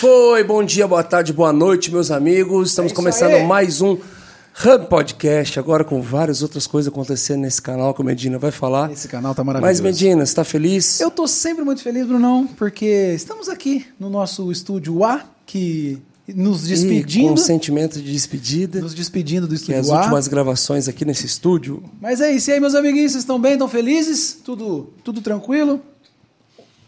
foi? Bom dia, boa tarde, boa noite, meus amigos. Estamos É começando aí. mais um Hub Podcast, agora com várias outras coisas acontecendo nesse canal que o Medina vai falar. Esse canal tá maravilhoso. Mas, Medina, você tá feliz? Eu tô sempre muito feliz, Brunão, porque estamos aqui no nosso estúdio A, que nos E despedindo, com um sentimento de despedida, nos despedindo do que é as estúdio A. últimas gravações aqui nesse estúdio. Mas é isso. E aí, meus amiguinhos, vocês estão bem? Estão felizes? Tudo, tudo tranquilo?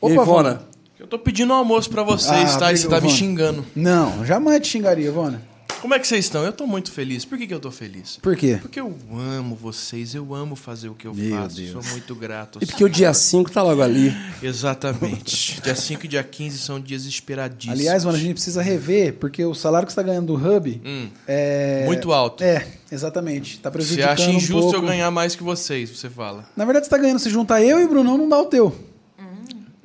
e aí, Ivona? Tô pedindo um almoço pra vocês, Ah, tá? E você tá me Vona. xingando. Não, jamais te xingaria, Ivona. Como é que vocês estão? Eu tô muito feliz. Por que, que eu tô feliz? Por quê? Porque eu amo vocês, eu amo fazer o que eu Meu faço. Deus. Sou muito grato. E porque o dia 5 tá logo ali. Exatamente. dia 5 e dia 15 são dias esperadíssimos. Aliás, mano, a gente precisa rever, porque o salário que você tá ganhando do Hub Hum, é... Muito alto. É, exatamente. Tá Você prejudicando acha um injusto pouco. eu ganhar mais que vocês, você fala. Na verdade, você tá ganhando. Se juntar eu e o Brunão, não dá o teu.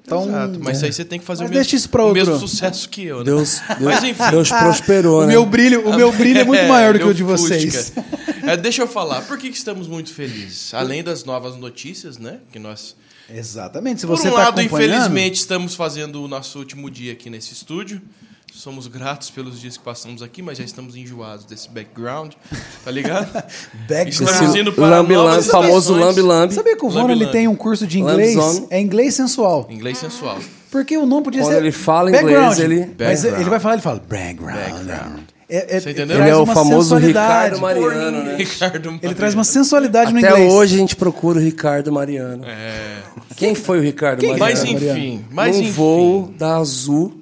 Então, Exato. Mas aí você tem que fazer Mas o mesmo, isso pra outro. mesmo sucesso que eu, né? Deus, Deus, Mas enfim. Deus prosperou, o né? meu brilho, o meu brilho é muito maior do que o de vocês. É, deixa eu falar, por que, que estamos muito felizes? Além das novas notícias, né? Que nós Exatamente. Se Por você um tá lado, acompanhando, infelizmente, estamos fazendo o nosso último dia aqui nesse estúdio. Somos gratos pelos dias que passamos aqui, mas já estamos enjoados desse background, tá ligado? back Estamos indo para lambe, novas lambe, famoso estações. lambe-lambe. Sabia que o Vona ele tem um curso de inglês? É inglês sensual. Inglês sensual. Porque o nome podia Quando ser. ele fala background. inglês, ele- Mas Background. ele vai falar, ele fala background. Background. É, é, Você entendeu? Ele é o famoso. Ricardo Mariano, né? Ricardo Ele traz uma sensualidade no Até inglês. hoje a gente procura o Ricardo Mariano. É. Quem foi o Ricardo Quem Mariano? Mas Mariano. enfim, mas Num enfim. voo da Azul,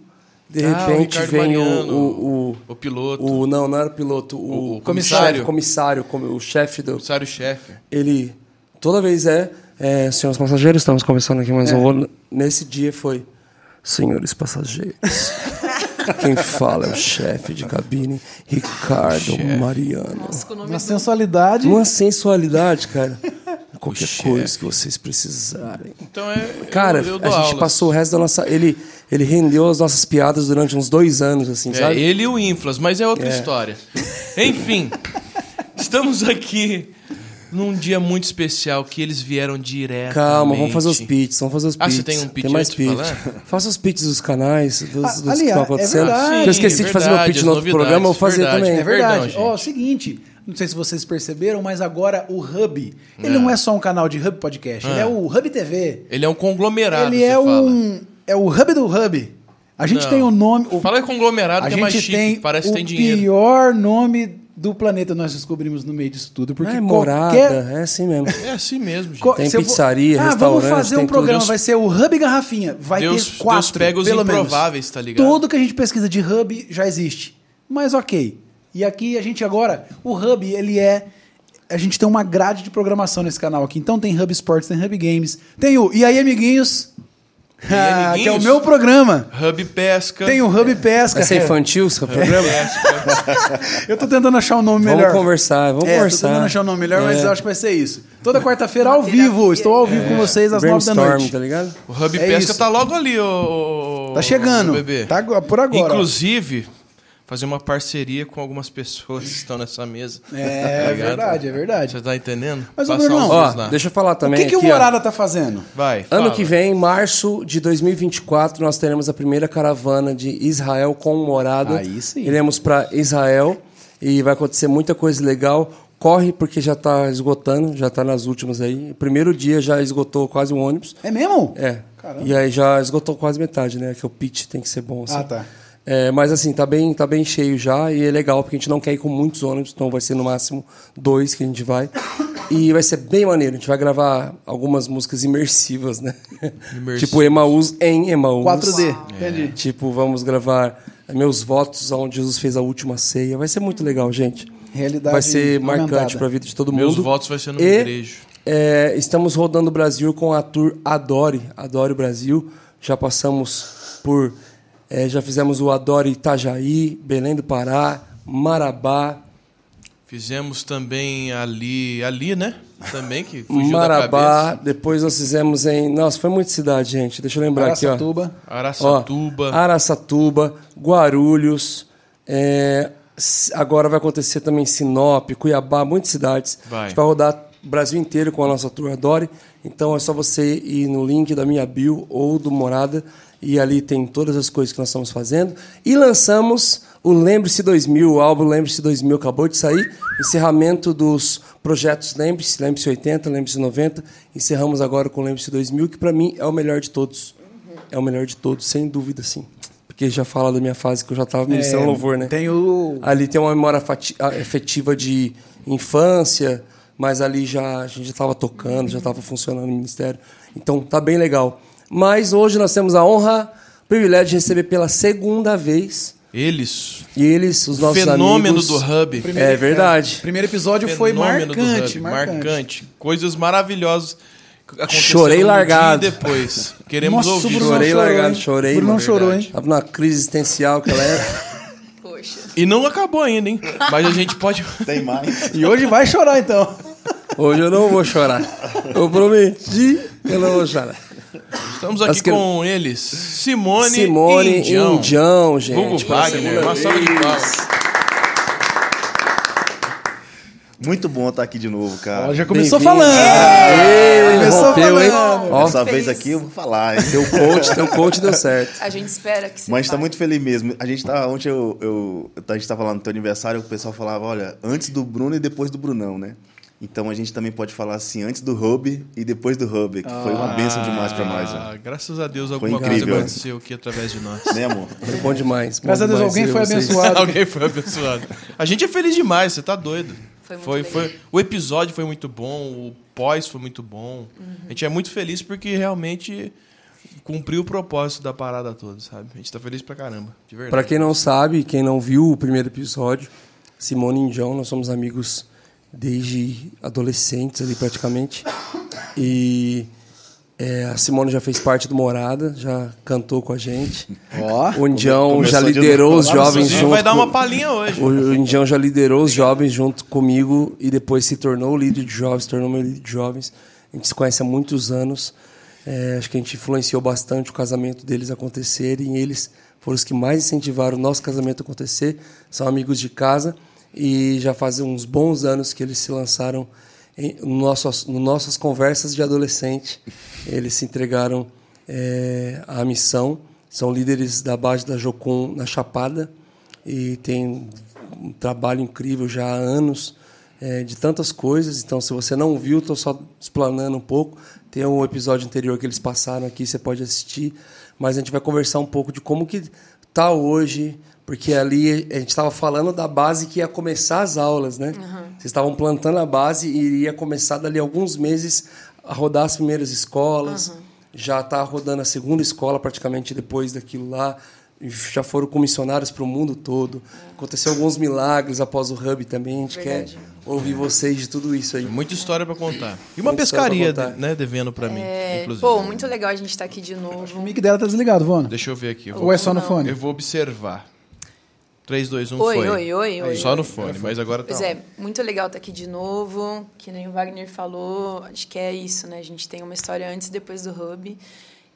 de Ah, o repente Ricardo vem o, Mariano, o, o piloto, o, o, o- Não, não era o piloto. O, O comissário. chefe- comissário, como- o chefe do. comissário-chefe. Ele. Toda vez é. é senhores passageiros, estamos começando aqui mais É. um. Nesse dia foi. Senhores passageiros. Quem fala é o chefe de cabine, Ricardo Mariano. Uma sensualidade. Uma sensualidade, cara. Qualquer coisa que vocês precisarem. Então é. Cara, eu, eu a gente aulas. passou o resto da nossa. Ele, ele rendeu as nossas piadas durante uns dois anos, assim, É, sabe? ele e o Inflas, mas é outra É. história. Enfim, estamos aqui num dia muito especial que eles vieram direto. Calma, vamos fazer os pitches, vamos fazer os Ah, pitches. você tem um pitch Tem mais pitch. falar? Faça os pitches dos canais, dos, Ah, dos que estão é acontecendo. verdade. Que eu esqueci de fazer meu pitch as no outro programa, eu vou fazer verdade. também. É verdade. Ó, seguinte, não sei se vocês perceberam, mas agora o Hub, ele não é só um canal de Hub Podcast, ele Ah. é o Hub TV. Ele é um conglomerado. ele você é fala. um é o Hub do Hub. A gente Não. tem o nome, o, Fala conglomerado a que é mais gente chique, tem parece o que tem dinheiro. pior nome do planeta nós descobrimos no meio disso tudo, porque é morada, qualquer é assim mesmo. É assim mesmo, gente. Tem se eu vou- pizzaria, ah, restaurante, vamos fazer tem um programa, Deus- vai ser o Hub Garrafinha. Vai Deus- ter quatro, Deus prega os pelo menos. improváveis, tá ligado? Tudo que a gente pesquisa de Hub já existe. Mas ok. E aqui a gente agora, o Hub, ele é... A gente tem uma grade de programação nesse canal aqui. Então tem Hub Sports, tem Hub Games, tem o E aí, amiguinhos? Ah, que é o meu programa. Hub Pesca. Tem o Hub Pesca. Vai ser infantil seu programa? Eu tô tentando achar um nome Vamos melhor. conversar, vamos é, tô conversar. tentando achar um nome melhor, mas É. eu acho que vai ser isso. Toda quarta-feira ao vivo. Estou ao vivo com vocês às nove da noite. tá ligado? O Hub É Pesca isso. tá logo ali, ô. ô- Tá chegando. Bebê. Tá por agora. Inclusive, fazer uma parceria com algumas pessoas que estão nessa mesa. É, Tá ligado? verdade, é verdade. Você tá entendendo? Mas, Passar irmão, Ó, deixa eu falar O também que, que o ó. Morada tá fazendo? Vai. Ano fala. que vem, março de 2024, nós teremos a primeira caravana de Israel com morada. Aí sim. Iremos para Israel e vai acontecer muita coisa legal. Corre porque já está esgotando, já está nas últimas aí. Primeiro dia já esgotou quase um ônibus. É mesmo? É. Caramba. E aí já esgotou quase metade, né? Que o pitch tem que ser bom. Assim. Ah, tá. É, mas assim, tá bem, tá bem cheio já e é legal porque a gente não quer ir com muitos ônibus, então vai ser no máximo dois que a gente vai. E vai ser bem maneiro. A gente vai gravar algumas músicas imersivas, né? Imersivo. tipo Emaús em Emaús. 4D. Entendi. Tipo, vamos gravar Meus Votos, onde Jesus fez a última ceia. Vai ser muito legal, gente. Realidade vai ser marcante aumentada. para a vida de todo mundo. Meus votos vai ser no E, igrejo. é, estamos rodando o Brasil com a tour Adore, Adore o Brasil. Já passamos por, é, já fizemos o Adore Itajaí, Belém do Pará, Marabá, Fizemos também ali, ali, né? Também que fugiu da Marabá. cabeça. Depois nós fizemos em, nossa, foi muita cidade, gente. Deixa eu lembrar aqui, ó. Araçatuba. Ó, Araçatuba. Araçatuba, Guarulhos. é, agora vai acontecer também Sinop, Cuiabá, muitas cidades. Vai. A gente vai rodar Brasil inteiro com a nossa tour Adore. Então é só você ir no link da minha bio ou do Morada e ali tem todas as coisas que nós estamos fazendo. E lançamos o Lembre-se 2000, o álbum Lembre-se 2000 acabou de sair. Encerramento dos projetos Lembre-se, Lembre-se 80, Lembre-se 90. Encerramos agora com Lembre-se 2000, que para mim é o melhor de todos. É o melhor de todos, sem dúvida, sim. Porque já fala da minha fase que eu já estava ministrando É, louvor, né? Tem o. Ali tem uma memória efetiva de infância, mas ali já a gente já estava tocando, já estava funcionando no ministério. Então tá bem legal. Mas hoje nós temos a honra, o privilégio de receber pela segunda vez Eles. e eles, os nossos Fenômeno amigos. do Hub. É verdade. O primeiro episódio foi Fenômeno do marcante, Hub, marcante. Coisas maravilhosas. que Chorei no largado. depois. Queremos Nossa, ouvir. Bruno Chorei chorou, largado, hein? chorei, Bruno mano, chorou, hein? Tava numa crise existencial aquela época. Poxa. E não acabou ainda, hein? Mas a gente pode. Tem mais. E hoje vai chorar, então. Hoje eu não vou chorar. Eu prometi que eu não vou chorar. Estamos aqui que- com eles. Simone, Simone e Indião. Indião, gente. Hugo pela Wagner. Uma salva de palmas. Muito bom estar aqui de novo, cara. Ó, já começou falando. Ei, Começou rompeu, hein? falando. Ó, Dessa vez aqui eu vou falar, hein? teu coach, teu coach deu certo. A gente espera que você Mas tá fale. muito feliz mesmo. A gente tá. Ontem eu, eu, a gente tava lá no teu aniversário, o pessoal falava, olha, antes do Bruno e depois do Brunão, né? Então a gente também pode falar assim, antes do Hub e depois do Hub, que foi uma bênção demais pra nós, Ah, né? graças a Deus alguma coisa aconteceu aqui através de nós. Né, amor? Foi bom demais. bom Graças a Deus, demais alguém foi vocês. abençoado. Alguém foi abençoado. A gente é feliz demais, você tá doido. Foi muito foi, foi- o episódio foi muito bom, o pós foi muito bom. A gente é muito feliz porque realmente cumpriu o propósito da parada toda, sabe? A gente tá feliz pra caramba, de verdade. Pra quem não sabe, quem não viu o primeiro episódio, Simone e John, nós somos amigos desde adolescentes ali praticamente. E é, a Simone já fez parte do Morada, já cantou com a gente. Ó. O Indião já de liderou os jovens junto. vai dar uma palhinha hoje. O Indião já liderou os jovens junto comigo e depois se tornou o líder de jovens, se tornou meu líder de jovens. A gente se conhece há muitos anos. É, acho que a gente influenciou bastante o casamento deles acontecer e eles foram os que mais incentivaram o nosso casamento a acontecer. São amigos de casa e já fazem uns bons anos que eles se lançaram em no nossas, no nossas conversas de adolescente. Eles se entregaram é, à missão. São líderes da base da Jocum na Chapada e tem um trabalho incrível já há anos é, de tantas coisas. Então, se você não viu, estou só explanando um pouco. Tem um episódio anterior que eles passaram aqui, você pode assistir. Mas a gente vai conversar um pouco de como que tá hoje, porque ali a gente estava falando da base que ia começar as aulas, né? Vocês estavam plantando a base e iria começar dali alguns meses a rodar as primeiras escolas. Já está rodando a segunda escola praticamente depois daquilo lá. Já foram comissionários para o mundo todo. Aconteceu alguns milagres após o Hub também. A gente Verdade. quer ouvir vocês de tudo isso aí. Muita história pra contar. E uma Muita pescaria, né, devendo pra mim, É, inclusive. pô, muito legal a gente estar aqui de O novo. mic dela tá desligado, Vona. Deixa eu ver aqui. Eu Ou vou, é só no Não. fone? eu vou observar. 3, 2, 1, Oi, foi. oi, oi, oi. Só no fone, mas agora tá Pois é, muito legal estar aqui de novo. Que nem o Wagner falou, acho que é isso, né? A gente tem uma história antes e depois do Hub.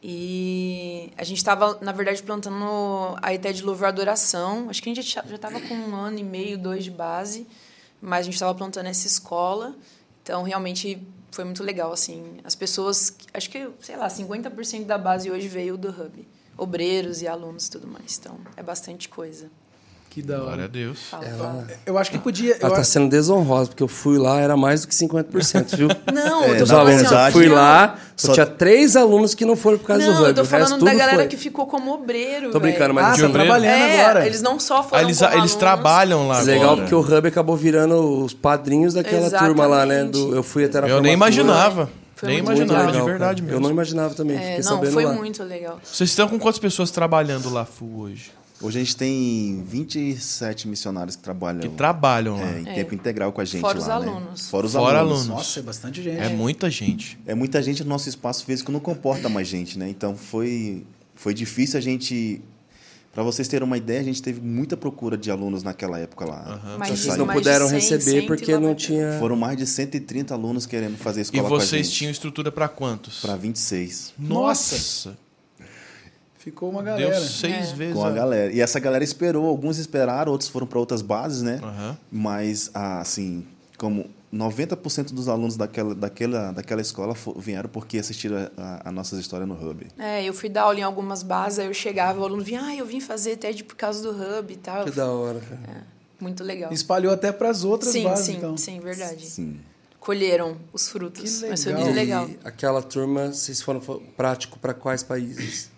E a gente estava, na verdade, plantando a ideia de louvor e adoração. Acho que a gente já estava com um ano e meio, dois de base, mas a gente estava plantando essa escola. Então, realmente, foi muito legal, assim. As pessoas, acho que, sei lá, 50% da base hoje veio do Hub. Obreiros e alunos e tudo mais. Então, é bastante coisa. Que da Glória a hora. Deus. Ela-. Eu acho que podia. Ela eu tá acho- sendo desonrosa, porque eu fui lá, era mais do que 50%, viu? Não, É, eu tô falando alunos, assim, ó, fui não, lá, só tinha três alunos que não foram por causa Não, do Hub. eu tô falando da galera foi. que ficou como obreiro. Tô brincando, mas Ah, de tá obreiro? trabalhando é, agora. eles não só Ah, foram eles, como eles alunos, trabalham lá Legal agora. porque o Hub acabou virando os padrinhos daquela turma lá, né? Do, eu fui até na Eu nem imaginava. Foi nem imaginava, legal, de verdade cara. mesmo. Eu não imaginava também, É, fiquei não, sabendo foi lá. muito legal. Vocês estão com quantas pessoas trabalhando lá full hoje? Hoje a gente tem 27 missionários que trabalham Que trabalham lá. é, em tempo integral com a gente Fora lá, os né? alunos. Fora os Fora alunos. alunos. Nossa, é bastante gente. É muita gente. É muita gente no nosso espaço físico não comporta mais gente, né? Então foi foi difícil a gente para vocês terem uma ideia, a gente teve muita procura de alunos naquela época lá. Mas Vocês não puderam 100, receber porque não 190. tinha... Foram mais de 130 alunos querendo fazer E escola com a vocês tinham estrutura pra quantos? para 26. Nossa! Ficou uma Deu galera. seis É. vezes. Com a galera. E essa galera esperou, alguns esperaram, outros foram para outras bases, né? Aham. Mas, ah, assim, como 90% dos alunos daquela, daquela, daquela escola vieram porque assistiram a, a, nossas histórias no Hub. É, eu fui dar aula em algumas bases, aí eu chegava, o aluno vinha, ah, eu vim fazer TED por causa do Hub e tal. Que da hora, cara. É, muito legal. Espalhou até para as outras sim, bases, sim, então. sim, verdade. Sim. Colheram os frutos. Que Mas foi legal. muito legal. E aquela turma, vocês foram fo- prático para quais países?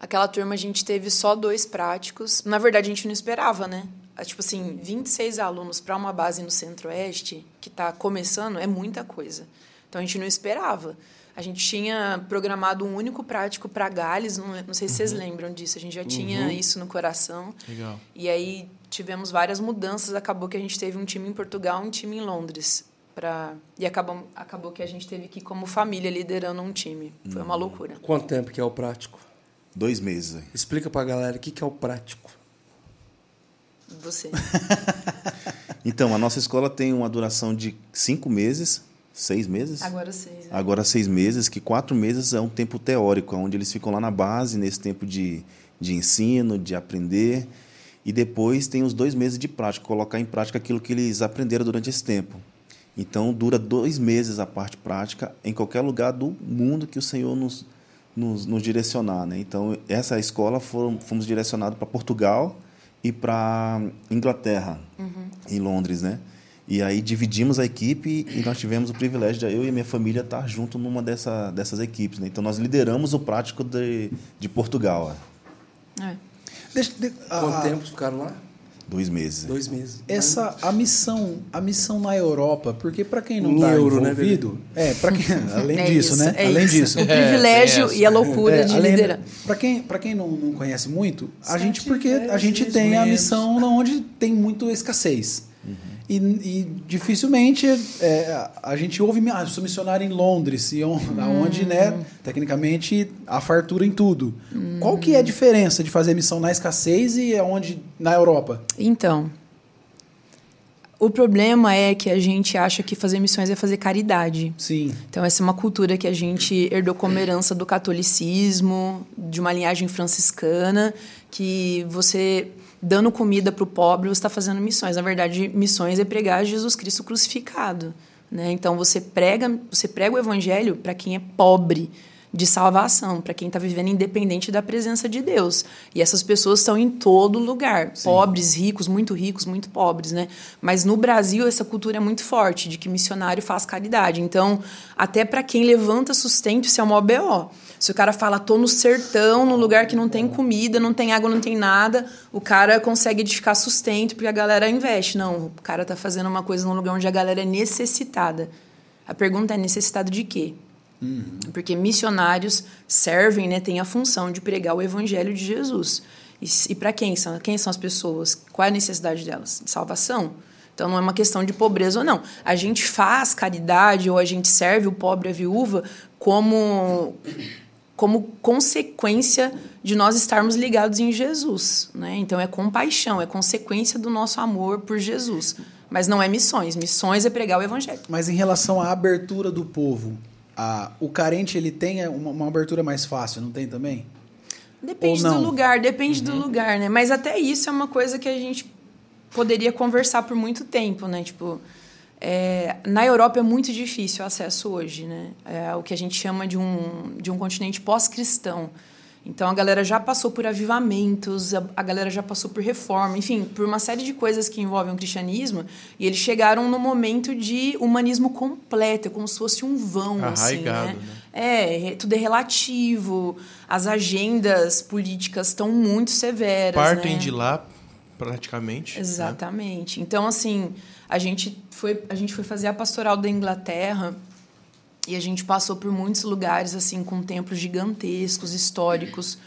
Aquela turma a gente teve só dois práticos. Na verdade, a gente não esperava, né? Ah, Tipo assim, 26 alunos para uma base no Centro-Oeste, que está começando, é muita coisa. Então a gente não esperava. A gente tinha programado um único prático para Gales, não, não sei se vocês lembram disso, a gente já tinha isso no coração. Legal. E aí tivemos várias mudanças, acabou que a gente teve um time em Portugal, um time em Londres. Pra... E acabou, acabou que a gente teve que ir como família liderando um time. Foi uma loucura. Quanto tempo que é o prático? Dois meses. aí. Explica pra galera o que, que é o prático. Você. Então, a nossa escola tem uma duração de cinco meses, seis meses? Agora seis. né? Agora seis meses, que quatro meses é um tempo teórico, onde eles ficam lá na base, nesse tempo de, de ensino, de aprender. E depois tem os dois meses de prática, colocar em prática aquilo que eles aprenderam durante esse tempo. Então, dura dois meses a parte prática em qualquer lugar do mundo que o Senhor nos, nos, nos direcionar. Né? Então, essa escola foram, fomos direcionados para Portugal e para Inglaterra, em Londres. Né? E aí dividimos a equipe e nós tivemos o privilégio de eu e minha família estar junto numa dessa, dessas equipes. Né? Então, nós lideramos o prático de, de Portugal. ó. É. Deixa, de- Quanto a- tempo ficaram lá? Dois meses. Dois meses. Essa a missão, a missão na Europa, porque para quem não está né, envolvido, é, para quem além É disso, isso, né? é além isso. disso. O privilégio tem e a loucura É, de além- liderar. Pra quem, pra quem não, não conhece muito, a Sete gente, porque a gente tem a missão onde tem muito escassez. E, e dificilmente é, a- gente ouve, ah, sou missionário em Londres, e on- onde, né, tecnicamente, há fartura em tudo. Qual que é a diferença de fazer missão na escassez e onde na Europa? Então, o problema é que a gente acha que fazer missões é fazer caridade. Sim. Então, essa é uma cultura que a gente herdou como herança do catolicismo, de uma linhagem franciscana, que você, dando comida para o pobre, você está fazendo missões. Na verdade, missões é pregar Jesus Cristo crucificado. Né? Então, você prega, você prega o evangelho para quem é pobre de salvação, para quem está vivendo independente da presença de Deus. E essas pessoas estão em todo lugar, pobres, ricos, muito ricos, muito pobres, né? Mas no Brasil essa cultura é muito forte de que missionário faz caridade. Então, até para quem levanta sustento, isso é uma OBO. Se o cara fala, tô no sertão, num lugar que não tem comida, não tem água, não tem nada, o cara consegue edificar sustento porque a galera investe. Não, o cara tá fazendo uma coisa num lugar onde a galera é necessitada. A pergunta é necessitada de quê? Porque missionários servem, né, têm a função de pregar o evangelho de Jesus. E, e para quem são? Quem são as pessoas? Qual é a necessidade delas? De salvação. Então não é uma questão de pobreza ou não. A gente faz caridade ou a gente serve o pobre a viúva como como consequência de nós estarmos ligados em Jesus, né? Então é compaixão, é consequência do nosso amor por Jesus. Mas não é missões. Missões é pregar o evangelho. Mas em relação à abertura do povo, a, o carente ele tem uma, uma abertura mais fácil, não tem também? Depende do lugar, depende do lugar, né? Mas até isso é uma coisa que a gente poderia conversar por muito tempo, né? Tipo, é, na Europa é muito difícil o acesso hoje, né? É o que a gente chama de um, de um continente pós-cristão. Então a galera já passou por avivamentos, a, a galera já passou por reforma, enfim, por uma série de coisas que envolvem o cristianismo, e eles chegaram no momento de humanismo completo, é como se fosse um vão, assim, Arraigado, né? né? É, tudo é relativo, as agendas políticas estão muito severas. Partem né? de lá, praticamente. né? Exatamente. Então, assim, a gente, foi, a gente foi fazer a pastoral da Inglaterra e a gente passou por muitos lugares, assim, com templos gigantescos, históricos,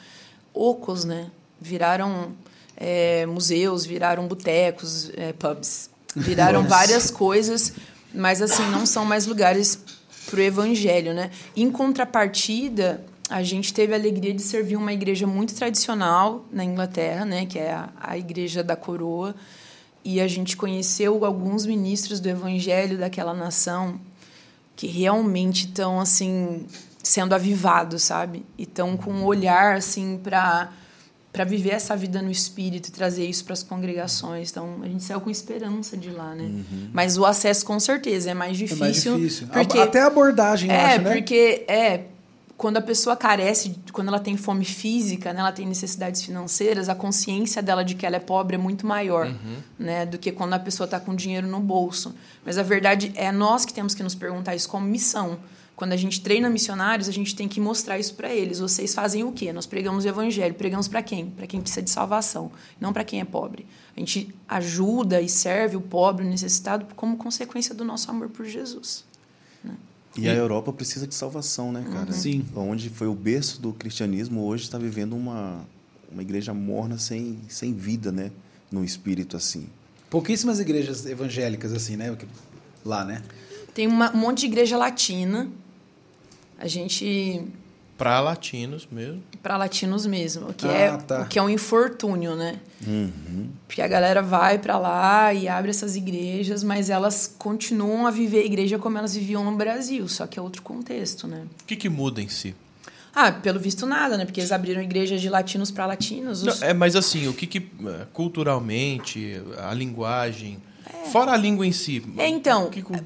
ocos, né? Viraram é, museus, viraram botecos, é, pubs. Viraram várias coisas, mas, assim, não são mais lugares para o evangelho, né? Em contrapartida, a gente teve a alegria de servir uma igreja muito tradicional na Inglaterra, né? Que é a, a Igreja da Coroa. E a gente conheceu alguns ministros do evangelho daquela nação que realmente estão assim sendo avivados, sabe? E estão com um olhar assim para para viver essa vida no espírito e trazer isso para as congregações. Então, a gente saiu com esperança de lá, né? Mas o acesso, com certeza, é mais difícil. É mais difícil. Porque, Até a abordagem, é, acho, né? porque é quando a pessoa carece, quando ela tem fome física, né, ela tem necessidades financeiras, a consciência dela de que ela é pobre é muito maior, né, do que quando a pessoa está com dinheiro no bolso. Mas a verdade é nós que temos que nos perguntar isso como missão. Quando a gente treina missionários, a gente tem que mostrar isso para eles. Vocês fazem o quê? Nós pregamos o evangelho. Pregamos para quem? Para quem precisa de salvação, não para quem é pobre. A gente ajuda e serve o pobre, o necessitado, como consequência do nosso amor por Jesus. E a Europa precisa de salvação, né, cara? Sim. Onde foi o berço do cristianismo, hoje está vivendo uma, uma igreja morna sem, sem vida, né? No espírito, assim. Pouquíssimas igrejas evangélicas, assim, né? Lá, né? Tem uma- um monte de igreja latina. A gente Pra latinos mesmo. para latinos mesmo, o que Ah, é tá. o que é um infortúnio, né? Porque a galera vai para lá e abre essas igrejas, mas elas continuam a viver a igreja como elas viviam no Brasil, só que é outro contexto, né? O que, que muda em si? Ah, pelo visto nada, né? Porque eles abriram igrejas de latinos para latinos. os- Não, é, mas assim, o que, que eh, culturalmente, a linguagem, fora a língua em si. É, então, que plantar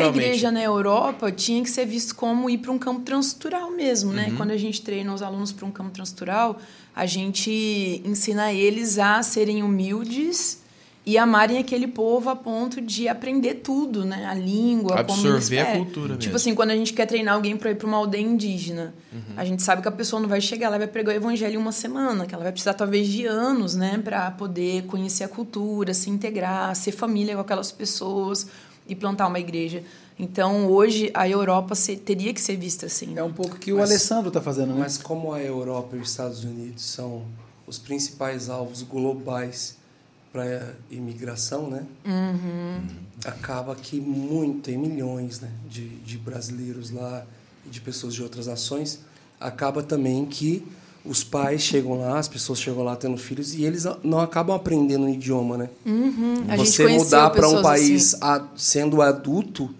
culturalmente? igreja na Europa tinha que ser visto como ir para um campo transtural mesmo, Uhum. né? Quando a gente treina os alunos para um campo transtural, a gente ensina eles a serem humildes e amarem aquele povo a ponto de aprender tudo, né? A língua, como eles Absorver a cultura Tipo mesmo. assim, quando a gente quer treinar alguém para ir para uma aldeia indígena, Uhum. a gente sabe que a pessoa não vai chegar lá e vai pregar o evangelho em uma semana, que ela vai precisar talvez de anos, né, para poder conhecer a cultura, se integrar, ser família com aquelas pessoas e plantar uma igreja. Então, hoje a Europa se- teria que ser vista assim. É um pouco que o Mas- Alessandro tá fazendo, né? Mas como a Europa e os Estados Unidos são os principais alvos globais para imigração, né? Acaba que muito, tem milhões né, de, de brasileiros lá e de pessoas de outras nações. Acaba também que os pais chegam lá, as pessoas chegam lá tendo filhos e eles não acabam aprendendo o idioma, né? Uhum. Você mudar para um país assim. a- sendo adulto,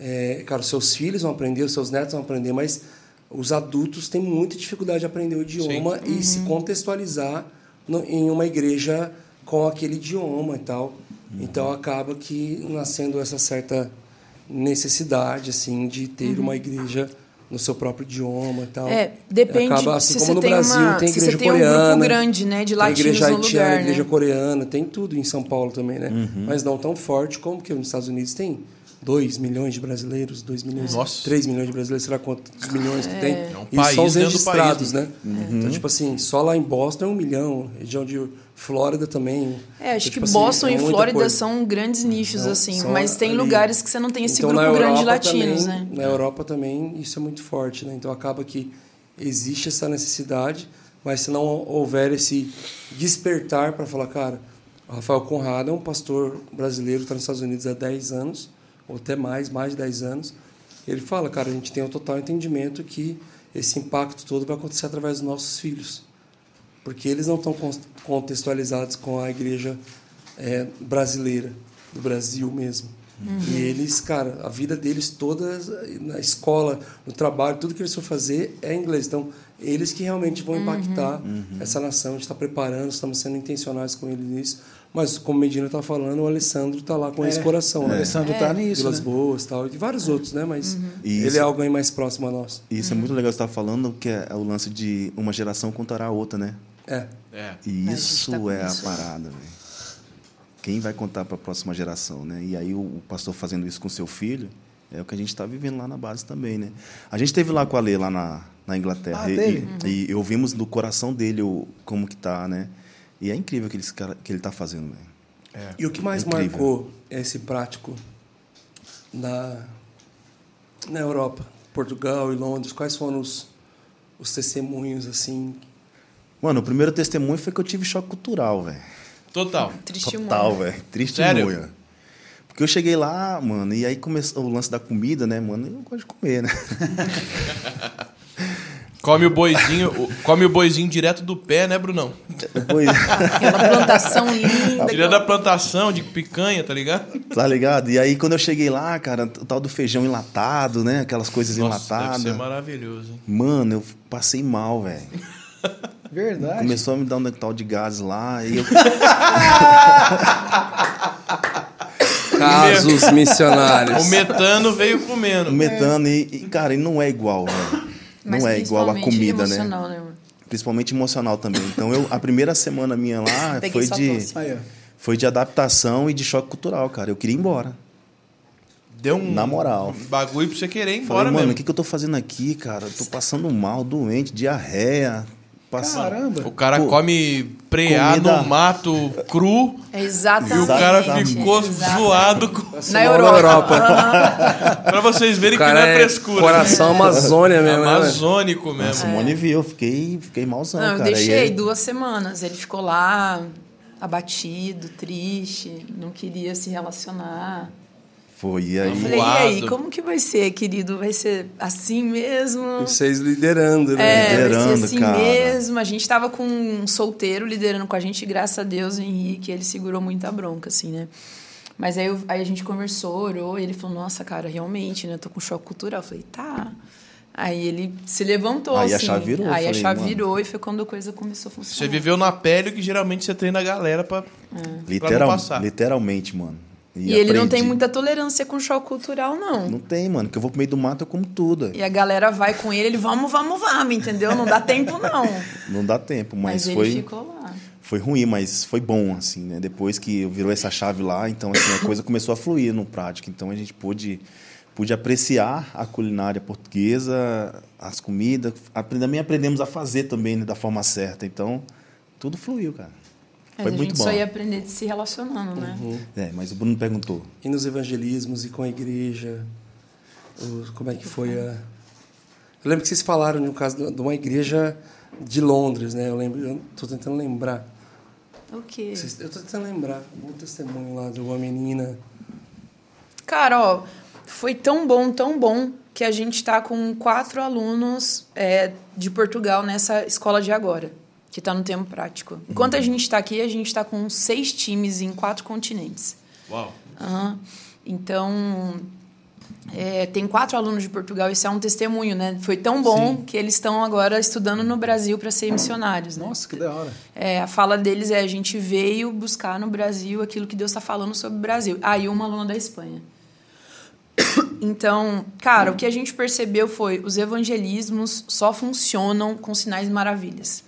é, cara, os seus filhos vão aprender, os seus netos vão aprender, mas os adultos têm muita dificuldade de aprender o idioma e se Uhum. contextualizar no- em uma igreja com aquele idioma e tal. Então acaba que nascendo essa certa necessidade assim de ter uma igreja no seu próprio idioma e tal. Uhum. É, depende Acaba, assim se como você no tem Brasil uma, tem igreja você tem um coreana, grupo grande, né, de tem latinos igreja no haitiana, lugar, igreja né? coreana, tem tudo em São Paulo também, né? Mas não tão forte como que nos Estados Unidos tem 2 milhões de brasileiros, 2 milhões, Nossa. 3 milhões de brasileiros, será quantos milhões que tem? É um e país só os registrados, país, né? Então, tipo assim, só lá em Boston é um milhão, região de Flórida também. É, acho Então, que tipo assim, Boston é e Flórida coisa. são grandes nichos, Então, assim. Mas tem ali. lugares que você não tem esse Então, grupo grande de latinos, também, né? Na Europa também isso é muito forte, né? Então acaba que existe essa necessidade, mas se não houver esse despertar para falar, cara, o Rafael Conrado é um pastor brasileiro que está nos Estados Unidos há 10 anos, ou até mais, mais de 10 anos. Ele fala, cara, a gente tem o total entendimento que esse impacto todo vai acontecer através dos nossos filhos. Porque eles não estão con- contextualizados com a igreja é, brasileira, do Brasil mesmo. E eles, cara, a vida deles toda, na escola, no trabalho, tudo que eles for fazer é inglês. Então, eles que realmente vão impactar essa nação. A gente está preparando, estamos sendo intencionais com eles nisso. Mas, como Medina está falando, o Alessandro está lá com esse coração. O né? Alessandro tá nisso, Vilas né? Boas tal, e vários outros, né? Mas E ele isso- é alguém mais próximo a nós. Isso é muito legal que você estava falando, que é o lance de uma geração contará a outra, né? É. É. E isso tá é isso. a parada, velho. Quem vai contar para a próxima geração, né? E aí o, o pastor fazendo isso com seu filho é o que a gente está vivendo lá na base também, né? A gente teve lá com a Lê lá na, na Inglaterra Ah, e, e, e ouvimos do coração dele o, como que tá, né? E é incrível o que, ele- que ele está fazendo, velho. E o que mais Incrível. marcou esse prático na, na Europa, Portugal e Londres? Quais foram os, os testemunhos, assim? Mano, o primeiro testemunho foi que eu tive choque cultural, velho. Total. Testemunho. Total, velho. Testemunha. Porque eu cheguei lá, mano, e aí começou o lance da comida, né, mano? Eu gosto de comer, né? Come o boizinho, come o boizinho direto do pé, né, Brunão? Depois, Aquela plantação linda. Direto da plantação de picanha, tá ligado? tá ligado? E aí quando eu cheguei lá, cara, o tal do feijão enlatado, né? Aquelas coisas Nossa, deve enlatadas. ser maravilhoso. hein? Mano, eu passei mal, velho. Verdade. Começou a me dar um tal de gás lá. E eu, Casos missionários. O metano veio comendo. metano e, e, cara, e não é igual. Mas Não é igual a comida, né? emocional, né? mano? Principalmente emocional também. Então, eu, a primeira semana minha lá foi de, foi de adaptação e de choque cultural, cara. Eu queria ir embora. Deu um Na moral. bagulho pra você querer ir embora Falei, mano, o que, que eu tô fazendo aqui, cara? Eu tô passando mal, doente, diarreia. Passando... Caramba. O cara Pô, come preá comida- no mato cru É e exatamente. o cara ficou Exatamente. zoado. Com... Na Europa. Europa. pra vocês verem que não é é frescura. coração Amazônia mesmo, né? Amazônico mesmo. Simone viu, eu fiquei, fiquei malzão, Não, eu cara. E deixei duas semanas. Ele ficou lá, abatido, triste, não queria se relacionar. Foi, e aí... Eu falei, e aí, como que vai ser, querido? Vai ser assim mesmo? Vocês liderando, né? É, vai ser Liderando, assim cara. mesmo. A gente tava com um solteiro liderando com a gente, graças a Deus, o Henrique, ele segurou muita bronca, assim, né? Mas aí, eu- aí a gente conversou, orou, e ele falou, nossa, cara, realmente, né? Tô com choque cultural. Eu falei, tá. Aí ele se levantou, Aí a assim. chave virou, eu Aí a chave mano. virou e foi quando a coisa começou a funcionar. Você viveu na pele o que geralmente você treina a galera pra, Literal, pra não passar. literalmente, mano. E ele não tem muita tolerância com choque cultural, não. Não tem, mano. Que eu vou pro meio do mato, eu como tudo. E a galera vai com ele, ele, vamos, vamos, vamos, entendeu? Não dá tempo, não. Não dá tempo, Mas, mas, ele foi... ficou lá. Foi ruim, mas foi bom, assim, né? Depois que virou essa chave lá, então, assim, a coisa começou a fluir no prático. Então, a gente pôde, pôde apreciar a culinária portuguesa, as comidas. Também aprendemos a fazer também, né, da forma certa. Então, tudo fluiu, cara. Mas Foi a muito gente bom. só ia aprender de se relacionando, né? É, mas o Bruno perguntou. E nos evangelismos e com a igreja. como é que foi a. Eu lembro que vocês falaram no caso de uma igreja de Londres, né? Eu lembro, eu tô tentando lembrar. O quê? Vocês- Eu tô tentando lembrar. Um testemunho lá de uma menina. Cara, ó, foi tão bom, tão bom, que a gente tá com quatro alunos é, de Portugal nessa escola de agora, que tá no tempo prático. Enquanto a gente tá aqui, a gente tá com seis times em quatro continentes. Uau. Aham. Então, é, tem quatro alunos de Portugal, isso é um testemunho, né? Foi tão bom que eles estão agora estudando no Brasil para ser missionários, né? Nossa, que da hora. É, a fala deles é: a gente veio buscar no Brasil aquilo que Deus está falando sobre o Brasil. Ah, e uma aluna da Espanha. Então, cara, o que a gente percebeu foi: os evangelismos só funcionam com sinais e maravilhas.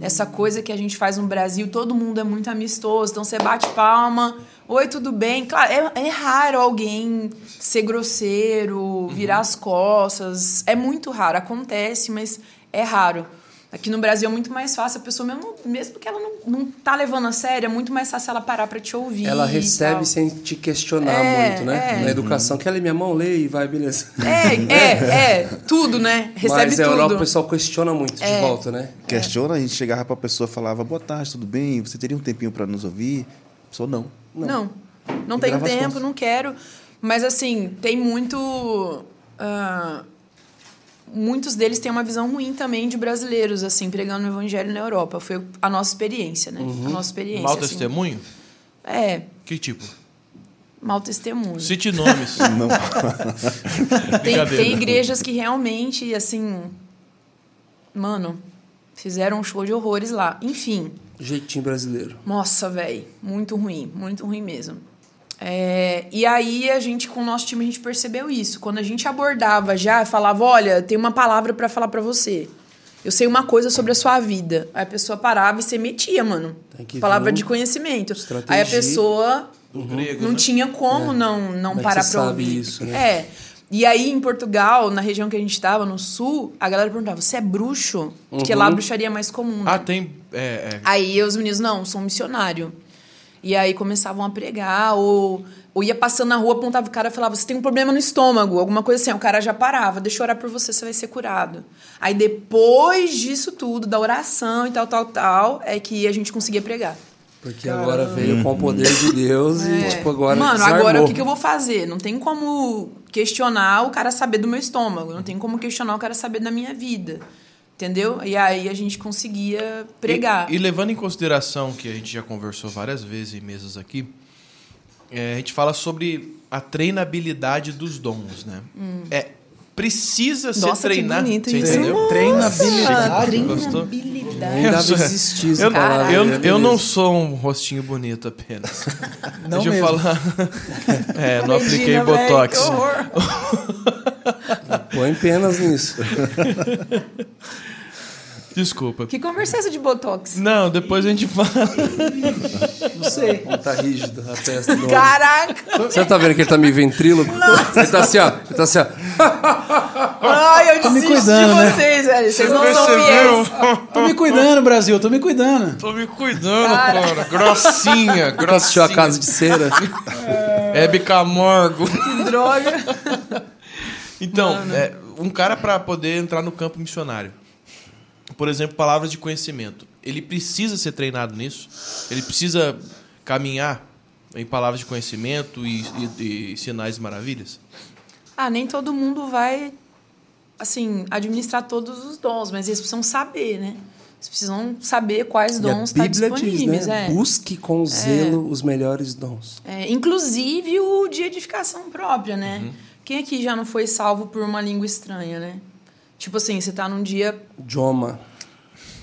Essa coisa que a gente faz no Brasil, todo mundo é muito amistoso, então você bate palma, oi, tudo bem? Claro, é, é raro alguém ser grosseiro, virar as costas, é muito raro, acontece, mas é raro. Aqui no Brasil é muito mais fácil, a pessoa mesmo, mesmo que ela não, não tá levando a sério, é muito mais fácil ela parar pra te ouvir. Ela recebe tal. sem te questionar É, muito, né? é. Na educação. Quer ler minha mão? Lê e vai, beleza. É, é, é, tudo, né? Recebe Mas a tudo. Europa o pessoal questiona muito É. de volta, né? Questiona, a gente chegava pra pessoa e falava, boa tarde, tudo bem? Você teria um tempinho pra nos ouvir? A pessoa, não. Não. Não, tenho grava as tempo, não quero. Mas assim, tem muito. ah, muitos deles têm uma visão ruim também de brasileiros, assim, pregando o evangelho na Europa. Foi a nossa experiência, né? Uhum. A nossa experiência. Mau assim. testemunho? É, Que tipo? mau testemunho. Cite nomes. Não. Tem, tem igrejas que realmente, assim. Mano, fizeram um show de horrores lá. Enfim. Jeitinho brasileiro. Nossa, velho, muito ruim, muito ruim mesmo. É, e aí a gente, com o nosso time, a gente percebeu isso. Quando a gente abordava já, falava, olha, tem uma palavra pra falar pra você. Eu sei uma coisa sobre a sua vida. Aí a pessoa parava e você metia, mano. Palavra de conhecimento. estratégia. Aí a pessoa grego, não né? tinha como não, não Como é parar você pra sabe ouvir. isso, né? É. E aí, em Portugal, na região que a gente estava, no sul, a galera perguntava: você é bruxo? Porque lá a bruxaria é mais comum. né? Ah, tem. É, é. Aí os meninos, não, sou um missionário. E aí começavam a pregar, ou, ou ia passando na rua, apontava o cara e falava: Você tem um problema no estômago, alguma coisa assim. O cara já parava, deixa eu orar por você, você vai ser curado. Aí depois disso tudo, da oração e tal, tal, tal, é que a gente conseguia pregar. Porque agora veio com o poder de Deus e, É. tipo, agora Mano, desarmou. agora o que, que eu vou fazer? Não tem como questionar o cara saber do meu estômago, não tem como questionar o cara saber da minha vida. Entendeu? E aí a gente conseguia pregar. E, e levando em consideração que a gente já conversou várias vezes em mesas aqui, é, a gente fala sobre a treinabilidade dos dons, né? É, precisa Hum. Nossa, ser que bonito isso. entendeu? Treinabilidade. Gostou? Treinabilidade. Eu sou- existir essa Eu, palavra. eu, né? eu não sou um rostinho bonito apenas. Não Deixa mesmo. eu falar. É, não apliquei botox. que horror. Põe penas nisso. Desculpa. Que conversa é essa de Botox? Não, depois a gente fala. Não sei. Tá rígido a testa do. Caraca! Você tá vendo que ele tá meio ventríloco? Ele tá assim, ó. Ele tá assim, ó. Ai, eu Tô me desisto cuidando, de né? vocês, velho. Vocês não são Percebeu? fiéis. Tô me cuidando, Brasil, tô me cuidando. Tô me cuidando, cara. Grossinha, Nunca assistiu a grossinha. Casa de Cera? Hebe Camargo. Que droga. Então, é, um cara para poder entrar no campo missionário, por exemplo, palavras de conhecimento, ele precisa ser treinado nisso? Ele precisa caminhar em palavras de conhecimento e, e- e sinais e maravilhas? Ah, nem todo mundo vai, assim, administrar todos os dons, mas eles precisam saber, né? Eles precisam saber quais dons estão Bíblia disponíveis. diz, né? é. Busque com zelo os melhores dons. É, inclusive o de edificação própria, né? Uhum. Quem aqui já não foi salvo por uma língua estranha, né? Tipo assim, você tá num dia. Joma.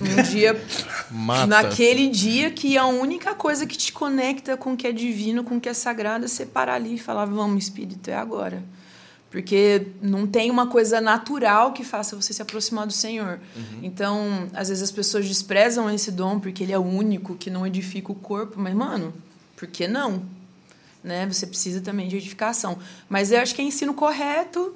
Num dia. Mata. Naquele dia que a única coisa que te conecta com o que é divino, com o que é sagrado, é você parar ali e falar, vamos, Espírito, é agora. Porque não tem uma coisa natural que faça você se aproximar do Senhor. Então, às vezes as pessoas desprezam esse dom porque ele é o único que não edifica o corpo. Mas, mano, por que não? Né? Você precisa também de edificação. Mas eu acho que é ensino correto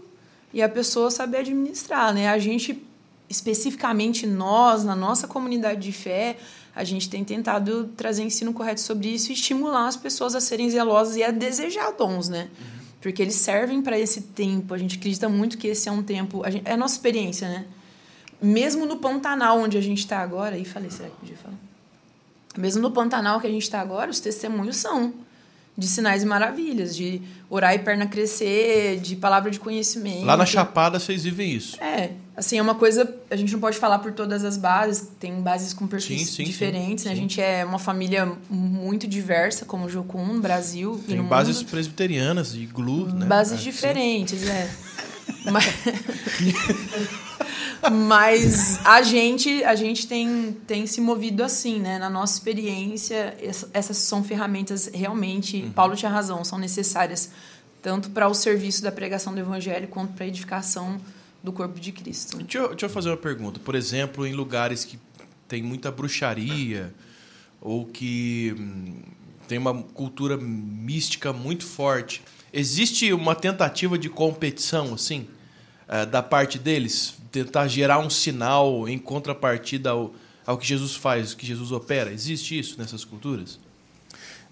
e a pessoa saber administrar. Né? A gente, especificamente nós, na nossa comunidade de fé, a gente tem tentado trazer ensino correto sobre isso e estimular as pessoas a serem zelosas e a desejar dons, né? Porque eles servem para esse tempo. A gente acredita muito que esse é um tempo. a gente- é a nossa experiência, né? Mesmo no Pantanal, onde a gente está agora. Aí falei, será que podia falar? Mesmo no Pantanal que a gente está agora, os testemunhos são de sinais e maravilhas, de orar e perna crescer, de palavra de conhecimento. Lá na Chapada vocês vivem isso. É, assim, é uma coisa. A gente não pode falar por todas as bases, tem bases com perfis Sim, sim, diferentes. sim, né? A gente é uma família muito diversa, como o Jocum, no Brasil. Tem bases mundo. presbiterianas e GLU, né? Bases É, diferentes, é. Mas, mas a gente, a gente tem, tem se movido assim, né? Na nossa experiência, essa- essas são ferramentas realmente, Uhum. Paulo tinha razão, são necessárias tanto para o serviço da pregação do evangelho quanto para a edificação do corpo de Cristo. Deixa eu, deixa eu fazer uma pergunta. Por exemplo, em lugares que tem muita bruxaria ou que hum, tem uma cultura mística muito forte, existe uma tentativa de competição, assim, eh, da parte deles? Tentar gerar um sinal em contrapartida ao, ao que Jesus faz, o que Jesus opera? Existe isso nessas culturas?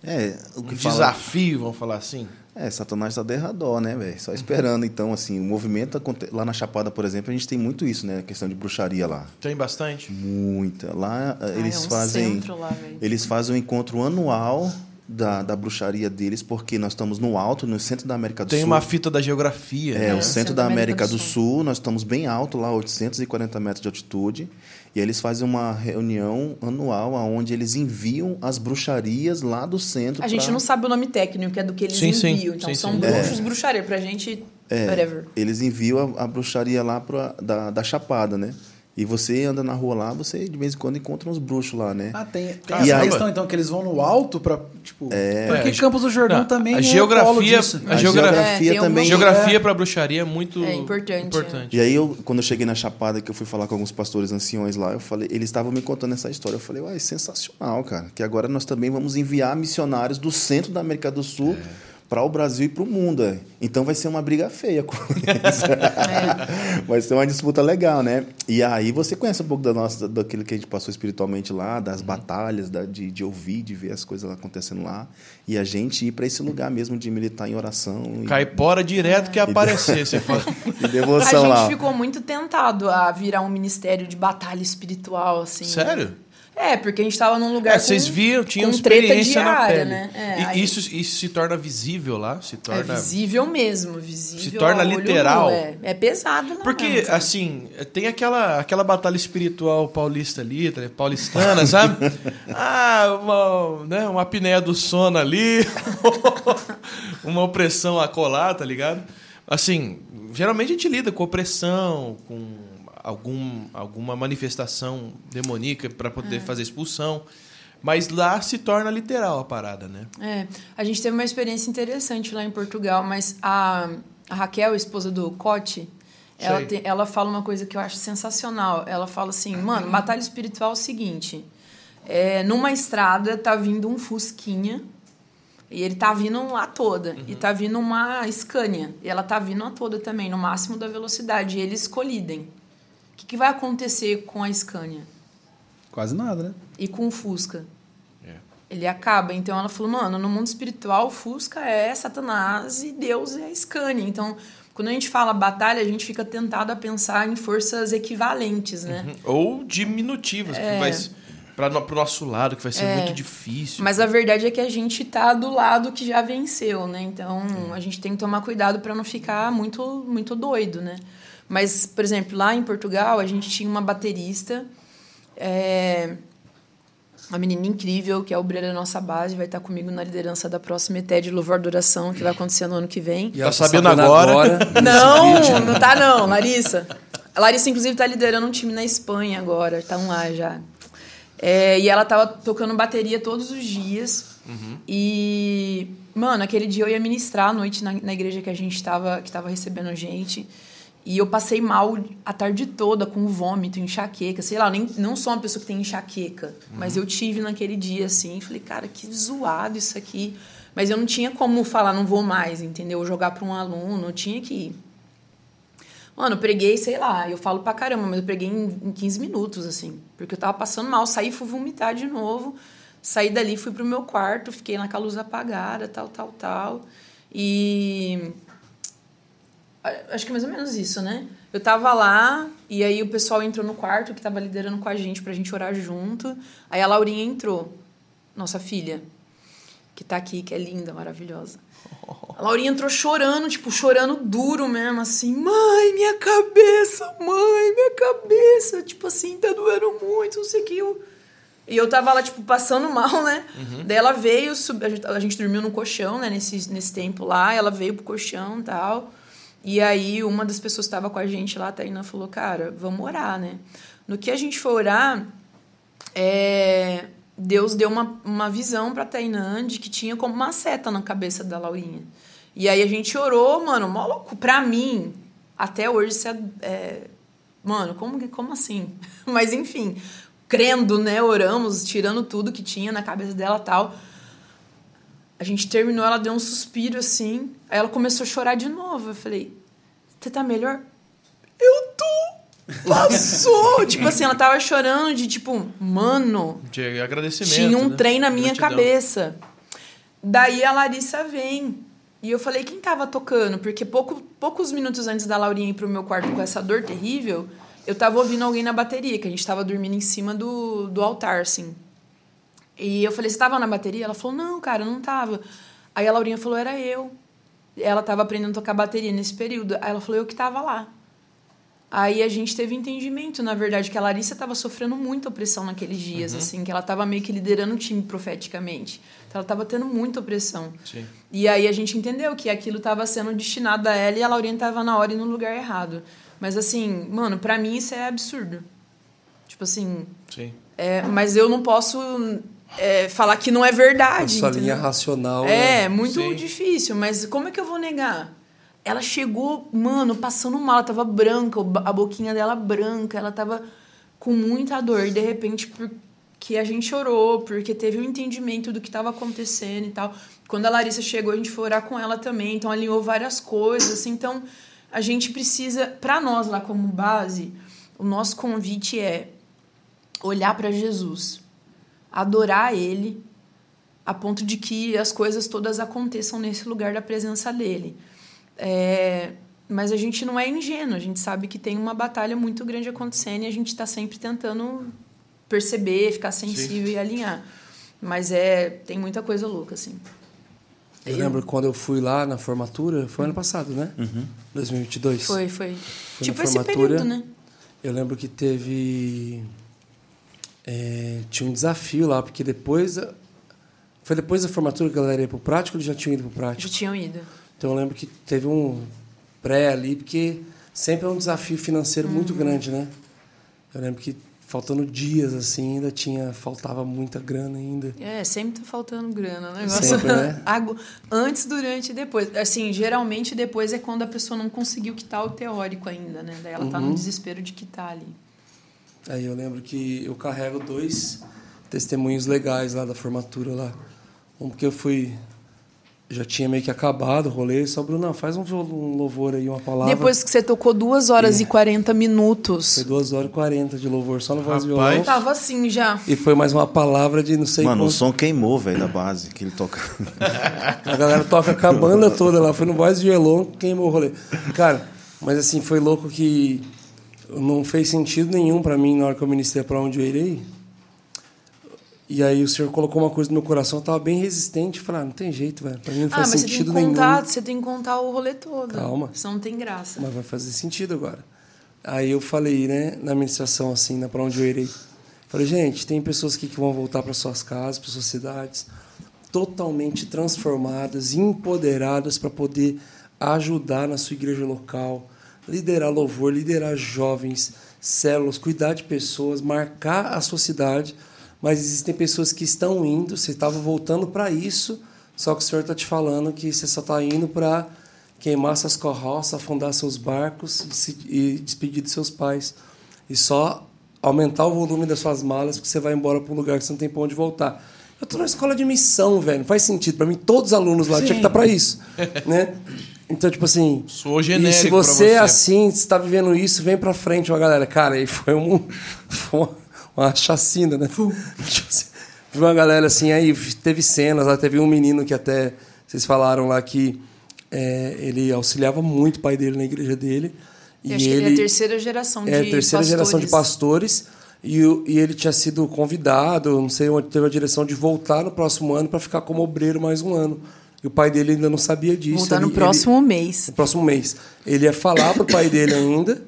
É, o Um que fala, desafio, vamos falar assim? É, Satanás tá derrador, né, velho? Só esperando. Então, assim, o movimento aconte- lá na Chapada, por exemplo, a gente tem muito isso, né? A questão de bruxaria lá. Tem bastante? Muita. Lá eh, Ah, eles é um fazem. centro lá, eles fazem um encontro anual da, da bruxaria deles, porque nós estamos no alto, no centro da América do Tem Sul. uma fita da geografia. É, né? o centro da América do Sul, nós estamos bem alto lá, 840 metros de altitude, e eles fazem uma reunião anual onde eles enviam as bruxarias lá do centro. A gente pra- não sabe o nome técnico, que é do que eles Sim, sim. enviam. Então Sim, são sim. bruxos, bruxaria. Pra gente, É, whatever. Eles enviam a, a bruxaria lá pra, da, da Chapada, né? E você anda na rua lá, você de vez em quando encontra uns bruxos lá, né? Ah, tem, tem essa questão, então, que eles vão no alto pra, tipo... É. Porque É, Campos do Jordão não, também a é geografia- polo disso. a geografia- É, também. Geografia para bruxaria é muito É importante, importante. E aí, eu, quando eu cheguei na Chapada, que eu fui falar com alguns pastores anciões lá, eu falei, eles estavam me contando essa história. Eu falei, uai, sensacional, cara. Que agora nós também vamos enviar missionários do centro da América do Sul para o Brasil e para o mundo. é. Então vai ser uma briga feia com eles. vai ser uma disputa legal, né? E aí você conhece um pouco da nossa, daquilo que a gente passou espiritualmente lá, das batalhas, da- de, de ouvir, de ver as coisas acontecendo lá. E a gente ir para esse lugar mesmo de militar em oração. e- Caipora direto que aparecer, você fala. E A devoção gente lá. ficou muito tentado a virar um ministério de batalha espiritual, assim. né? Sério? É, porque a gente tava num lugar É, vocês com- viam, tinham experiência na diária, pele. né? É, e aí- isso, isso se torna visível lá? Se É torna... visível mesmo, visível. Se torna literal. nu, É, é pesado, lá Porque, mesmo. assim, tem aquela, aquela batalha espiritual paulista ali, tá paulistana, sabe? ah, uma, né, uma apneia do sono ali, uma opressão a colar, tá ligado? Assim, geralmente a gente lida com opressão, com algum, alguma manifestação demoníaca para É. poder fazer expulsão. Mas lá se torna literal a parada, né? É, a gente teve uma experiência interessante lá em Portugal, mas a, a Raquel, esposa do Cote, ela, ela fala uma coisa que eu acho sensacional. Ela fala assim, mano, batalha espiritual é o seguinte, é, numa estrada tá vindo um Fusquinha, e ele tá vindo a toda, e tá vindo uma Scania, e ela tá vindo a toda também, no máximo da velocidade, e eles colidem. O que, vai acontecer com a Scania? Quase nada, né? E com o Fusca? É. Ele acaba. Então ela falou, mano, no mundo espiritual, o Fusca é Satanás e Deus é a Scania. Então, quando a gente fala batalha, a gente fica tentado a pensar em forças equivalentes, né? Ou diminutivas, É. que vai para o nosso lado, que vai ser muito difícil. Mas a verdade é que a gente tá do lado que já venceu, né? Então, a gente tem que tomar cuidado para não ficar muito muito doido, né? Mas, por exemplo, lá em Portugal, a gente tinha uma baterista, é, uma menina incrível, que é a obreira da nossa base, vai estar comigo na liderança da próxima ETE de Louvor Adoração, que vai acontecer no ano que vem. E ela sabendo agora? Não, não tá não, Larissa. A Larissa, inclusive, tá liderando um time na Espanha agora, tá lá já. É, e ela tava tocando bateria todos os dias. E, mano, aquele dia eu ia ministrar à noite na, na igreja que a gente tava, que tava recebendo gente. E eu passei mal a tarde toda com vômito, enxaqueca, sei lá, nem, não sou uma pessoa que tem enxaqueca, mas eu tive naquele dia assim, falei, cara, que zoado isso aqui. Mas eu não tinha como falar, não vou mais, entendeu? Jogar para um aluno, eu tinha que ir. Mano, eu preguei, sei lá, eu falo pra caramba, mas eu preguei em, em 15 minutos, assim. Porque eu tava passando mal, saí, fui vomitar de novo. Saí dali, fui pro meu quarto, fiquei na com a luz apagada, tal, tal, tal. E. Acho que é mais ou menos isso, né? Eu tava lá, e aí o pessoal entrou no quarto, que tava liderando com a gente, pra gente orar junto. Aí a Laurinha entrou, nossa filha, que tá aqui, que é linda, maravilhosa. A Laurinha entrou chorando, tipo, chorando duro mesmo, assim, mãe, minha cabeça, mãe, minha cabeça, tipo assim, tá doendo muito, não sei o que. Eu... E eu tava lá, tipo, passando mal, né? Daí ela veio, sub... a, gente, a gente dormiu no colchão, né, nesse, nesse tempo lá, ela veio pro colchão e tal. E aí uma das pessoas que tava com a gente lá, a Taina, falou, cara, vamos orar, né? No que a gente foi orar, é, Deus deu uma, uma visão pra Tainã de que tinha como uma seta na cabeça da Laurinha. E aí a gente orou, mano, mó louco. Pra mim, até hoje, isso é, é- Mano, como, como assim? Mas enfim, crendo, né? Oramos, tirando tudo que tinha na cabeça dela tal. A gente terminou, ela deu um suspiro assim. Aí ela começou a chorar de novo. Eu falei, você tá melhor? Eu tô! Passou! tipo assim, ela tava chorando de tipo, mano, De agradecimento. tinha um né? trem na minha Gratidão. cabeça. Daí a Larissa vem. E eu falei, quem tava tocando? Porque pouco, poucos minutos antes da Laurinha ir pro meu quarto com essa dor terrível, eu tava ouvindo alguém na bateria, que a gente tava dormindo em cima do, do altar, assim. E eu falei, você tava na bateria? Ela falou, não, cara, não tava. Aí a Laurinha falou, era eu. Ela tava aprendendo a tocar bateria nesse período. Aí ela falou, eu que tava lá. Aí a gente teve entendimento, na verdade, que a Larissa estava sofrendo muita opressão naqueles dias, assim, que ela estava meio que liderando o time profeticamente. Então ela estava tendo muita opressão. Sim. E aí a gente entendeu que aquilo estava sendo destinado a ela e a Laurinha estava na hora e no lugar errado. Mas assim, mano, pra mim isso é absurdo. Tipo assim, Sim. é, mas eu não posso é, falar que não é verdade. sua entendeu? linha racional. É, né? muito Sim. difícil, mas como é que eu vou negar? Ela chegou, mano, passando mal, ela tava branca, a boquinha dela branca, ela tava com muita dor. E de repente, porque a gente orou, porque teve um entendimento do que tava acontecendo e tal. Quando a Larissa chegou, a gente foi orar com ela também, então alinhou várias coisas. assim. Então, a gente precisa, pra nós lá como base, o nosso convite é olhar pra Jesus, adorar Ele, a ponto de que as coisas todas aconteçam nesse lugar da presença dele. É, mas a gente não é ingênuo, a gente sabe que tem uma batalha muito grande acontecendo e a gente está sempre tentando perceber, ficar sensível e alinhar. Mas é tem muita coisa louca, assim. Eu lembro quando eu fui lá na formatura, foi ano passado, né? 2022. Foi, foi. Foi tipo esse formatura. período, né? Eu lembro que teve. É, tinha um desafio lá, porque depois. Foi depois da formatura que a galera ia pro prático ou eles já tinham ido pro Já prático? tinham ido. Então eu lembro que teve um pré ali, porque sempre é um desafio financeiro muito grande, né? Eu lembro que faltando dias assim, ainda tinha faltava muita grana ainda. É, sempre tá faltando grana, né? Negócio Sempre, né? Antes, durante e depois. Assim, geralmente depois é quando a pessoa não conseguiu quitar o teórico ainda, né? Daí ela tá Uhum. no desespero de quitar ali. Aí eu lembro que eu carrego dois testemunhos legais lá da formatura lá. Um porque eu fui já tinha meio que acabado o rolê, só Bruno, faz um, um louvor aí, uma palavra. Depois que você tocou 2 horas e 40 minutos. Foi 2 horas e 40 de louvor só no voz violão. Tava assim já. E foi mais uma palavra de não sei Mano, o quanto. som queimou, velho, da base que ele toca. A galera toca com a banda toda lá. Foi no voz violão, queimou o rolê. Cara, mas assim, foi louco que não fez sentido nenhum pra mim na hora que eu ministrei pra onde eu irei. E aí o senhor colocou uma coisa no meu coração, eu tava bem resistente. Falei, ah, não tem jeito, velho. Pra mim não Ah, faz mas você tem que sentido nenhum. contar, você tem que contar o rolê todo. Calma. Senão não tem graça. Mas vai fazer sentido agora. Aí eu falei, né, na administração, assim, para onde eu irei. Falei, gente, tem pessoas aqui que vão voltar para suas casas, para suas cidades, totalmente transformadas, empoderadas para poder ajudar na sua igreja local, liderar louvor, liderar jovens, células, cuidar de pessoas, marcar a sua cidade. Mas existem pessoas que estão indo, você estava voltando para isso, só que o Senhor está te falando que você só está indo para queimar suas carroças, afundar seus barcos e, despedir de seus pais. E só aumentar o volume das suas malas, porque você vai embora para um lugar que você não tem para onde voltar. Eu estou na escola de missão, velho. Não faz sentido. Para mim, todos os alunos lá tinham que estar para isso. né? Então, tipo assim. Soou E se genérico pra você, você. é assim, está vivendo isso, vem para frente, uma galera. Cara, aí foi, um, foi uma, uma chacina, né? Tipo assim, Vi uma galera assim, aí teve cenas lá, teve um menino que até vocês falaram lá que é, ele auxiliava muito o pai dele na igreja dele. Eu acho que ele é a terceira geração de é a terceira pastores. geração de pastores e, e ele tinha sido convidado, não sei onde teve a direção de voltar no próximo ano para ficar como obreiro mais um ano. E o pai dele ainda não sabia disso. Voltar no Ele- próximo mês. no próximo mês. Ele ia falar pro pai dele ainda.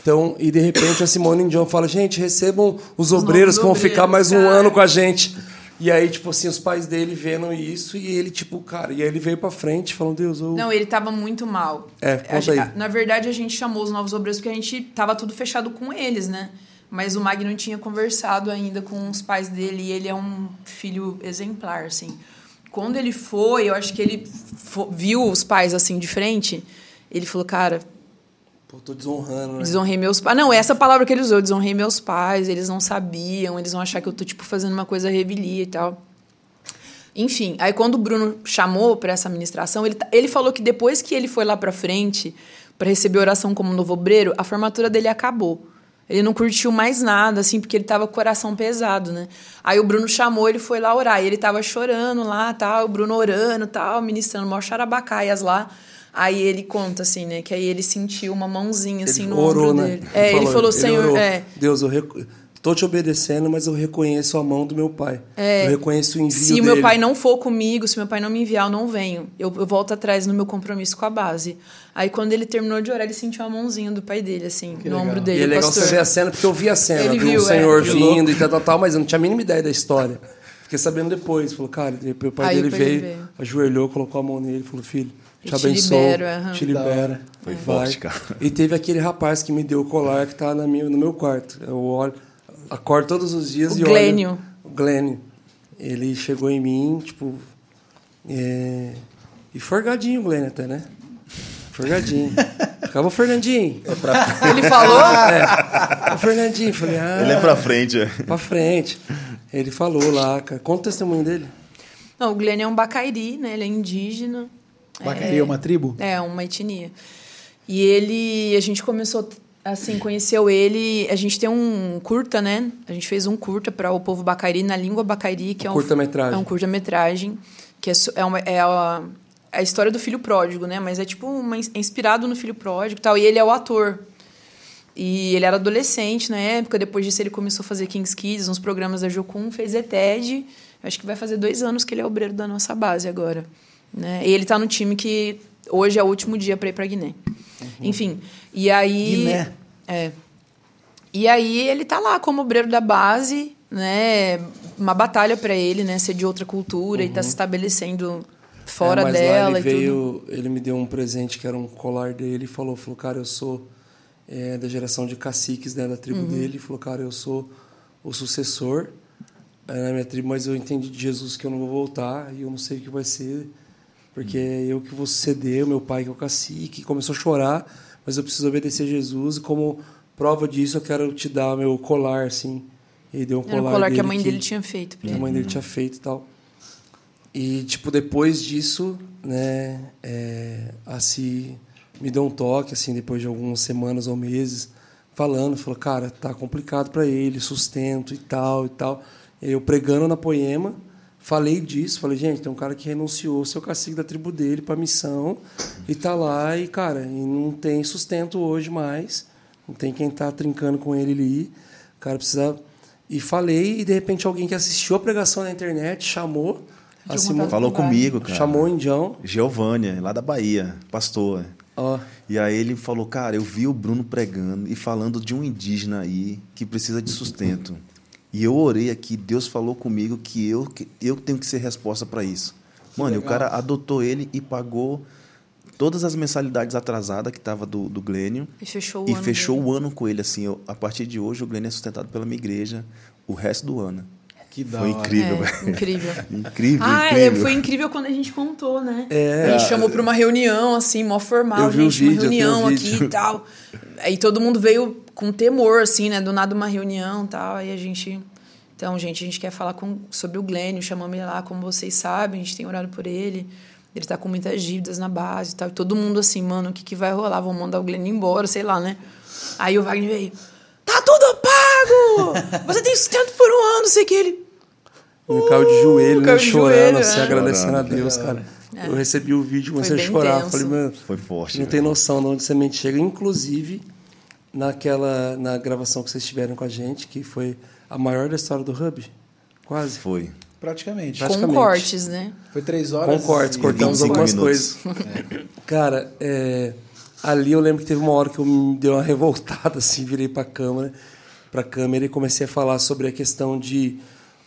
Então, e de repente a Simone John fala: gente, recebam os obreiros que vão obreiros, ficar mais um cara. ano com a gente. E aí, tipo assim, os pais dele vendo isso e ele, tipo, cara, e aí ele veio pra frente falando: Deus, eu. Não, ele tava muito mal. É, conta gen- aí. Na verdade, a gente chamou os novos obreiros porque a gente tava tudo fechado com eles, né? Mas o Magno tinha conversado ainda com os pais dele e ele é um filho exemplar, assim. Quando ele foi, eu acho que ele viu os pais assim de frente, ele falou, cara, Pô, tô desonrando, né? Desonrei meus pais. Não, essa palavra que ele usou, desonrei meus pais, eles não sabiam, eles vão achar que eu tô, tipo, fazendo uma coisa revelia e tal. Enfim, aí quando o Bruno chamou para essa administração, ele, ele falou que depois que ele foi lá para frente para receber oração como novo obreiro, a formatura dele acabou. Ele não curtiu mais nada, assim, porque ele tava com o coração pesado, né? Aí o Bruno chamou, ele foi lá orar. E ele tava chorando lá, tal, o Bruno orando, tal, ministrando, maior charabacaias lá. Aí ele conta, assim, né? Que aí ele sentiu uma mãozinha, assim, ele no orou, ombro né? dele. É, ele falou, Senhor, orou, é, Deus, eu rec... tô te obedecendo, mas eu reconheço a mão do meu pai. É. Eu reconheço o envio Se dele. o meu pai não for comigo, se meu pai não me enviar, eu não venho. Eu, eu volto atrás no meu compromisso com a base. Aí quando ele terminou de orar, ele sentiu a mãozinha do pai dele, assim, no legal. ombro E dele. é o legal pastor. você ver a cena, porque eu vi a cena, Ele vi viu, o é. senhor Que vindo e tal, tal, tal, mas eu não tinha a mínima ideia da história. Fiquei sabendo depois. Falou, cara, o pai Aí dele pai veio, veio. ajoelhou, colocou a mão nele e falou, filho, te te abençoo, libero, aham. te libera. Foi vai. forte, cara. E teve aquele rapaz que me deu o colar que tá na minha, no meu quarto. Eu olho, acordo todos os dias O e Glênio. olho... O Glênio. Ele chegou em mim, tipo... é, E forgadinho o Glênio até, né? Forgadinho. Ficava o Fernandinho. Ele falou? É, o Fernandinho, falei, ah, Ele é pra frente, é. pra frente. Ele falou lá, cara. Conta o testemunho dele. Não, o Glenn é um bacairi, né? Ele é indígena. Bacaria é uma tribo? É, uma etnia. E ele, a gente começou, assim, conheceu ele. A gente tem um curta, né? A gente fez um curta para o povo bacairi, na língua bacairi, que é um curta-metragem. É um curta-metragem, que é, é, uma, é a, a história do filho pródigo, né? Mas é tipo uma, é inspirado no filho pródigo tal. E ele é o ator. E ele era adolescente na época, depois disso ele começou a fazer Kings Kids, uns programas da Jocum, fez ETED. Acho que vai fazer dois anos que ele é obreiro da nossa base agora. Né? E ele tá no time que hoje é o último dia para ir para Guiné. Enfim, e aí... Guiné. É. E aí ele tá lá como obreiro da base, né? Uma batalha para ele, né? Ser de outra cultura e tá se estabelecendo fora É, mas lá dela ele e tudo. veio, ele me deu um presente que era um colar dele e falou, falou, cara, eu sou é, da geração de caciques né, da tribo dele. Falou, cara, eu sou o sucessor é, na minha tribo, mas eu entendi de Jesus que eu não vou voltar e eu não sei o que vai ser, porque é eu que vou suceder, o meu pai que é o cacique. Começou a chorar, mas eu preciso obedecer a Jesus e como prova disso eu quero te dar meu colar, assim. Ele deu um Era o colar, colar que a mãe dele tinha feito pra que a ele. mãe dele tinha feito e tal. E, tipo, depois disso, né, é, a Si me deu um toque, assim, depois de algumas semanas ou meses, falando, falou, cara, tá complicado para ele, sustento e tal e tal. Eu pregando na Poema, falei disso, falei, gente, tem um cara que renunciou seu cacique da tribo dele para missão e tá lá e, cara, e não tem sustento hoje mais, não tem quem tá trincando com ele ali. O cara precisa e falei, e de repente alguém que assistiu a pregação na internet chamou a Simone, Falou comigo, cara. chamou o Indião. Giovânia, lá da Bahia, pastor. Ó, E aí ele falou, cara, eu vi o Bruno pregando e falando de um indígena aí que precisa de sustento. E eu orei aqui, Deus falou comigo que eu, que eu tenho que ser resposta para isso. Mano, e o cara adotou ele e pagou todas as mensalidades atrasadas que tava do, do Glênio. E fechou o E ano fechou dele. o ano com ele, assim. eu- a partir de hoje, o Glênio é sustentado pela minha igreja o resto do ano. Que da Foi incrível, É, velho. incrível. Incrível, Ah, é, incrível. foi incrível quando a gente contou, né? É. a gente chamou pra uma reunião, assim, mó formal, Eu vi o gente, uma vídeo, eu tenho reunião aqui e tal. Aí todo mundo veio com temor, assim, né? Do nada uma reunião e tal. Aí a gente. Então, gente, a gente quer falar com, sobre o Glênio, chamamos ele lá, como vocês sabem, a gente tem orado por ele. Ele tá com muitas dívidas na base e tal. E todo mundo assim, mano, o que, que vai rolar? Vamos mandar o Glênio embora, sei lá, né? Aí o Wagner veio. Tá tudo pago! Você tem sustento por um ano, sei que ele. ele caiu de joelho, né, caiu de chorando, joelho, assim, é. agradecendo a Chorando, Deus, cara. É. Eu recebi o vídeo, comecei a chorar. Falei, mano, Foi forte. não tem noção de onde semente chega. Inclusive, naquela, na gravação que vocês tiveram com a gente, que foi a maior da história do Hub, quase. Foi. Praticamente. Pra- Com Praticamente. cortes, né? Foi três horas. Com cortes, e- cortamos 25 algumas minutos. coisas. Cara, é, ali eu lembro que teve uma hora que eu me dei uma revoltada, assim, virei pra câmera, pra câmera e comecei a falar sobre a questão de,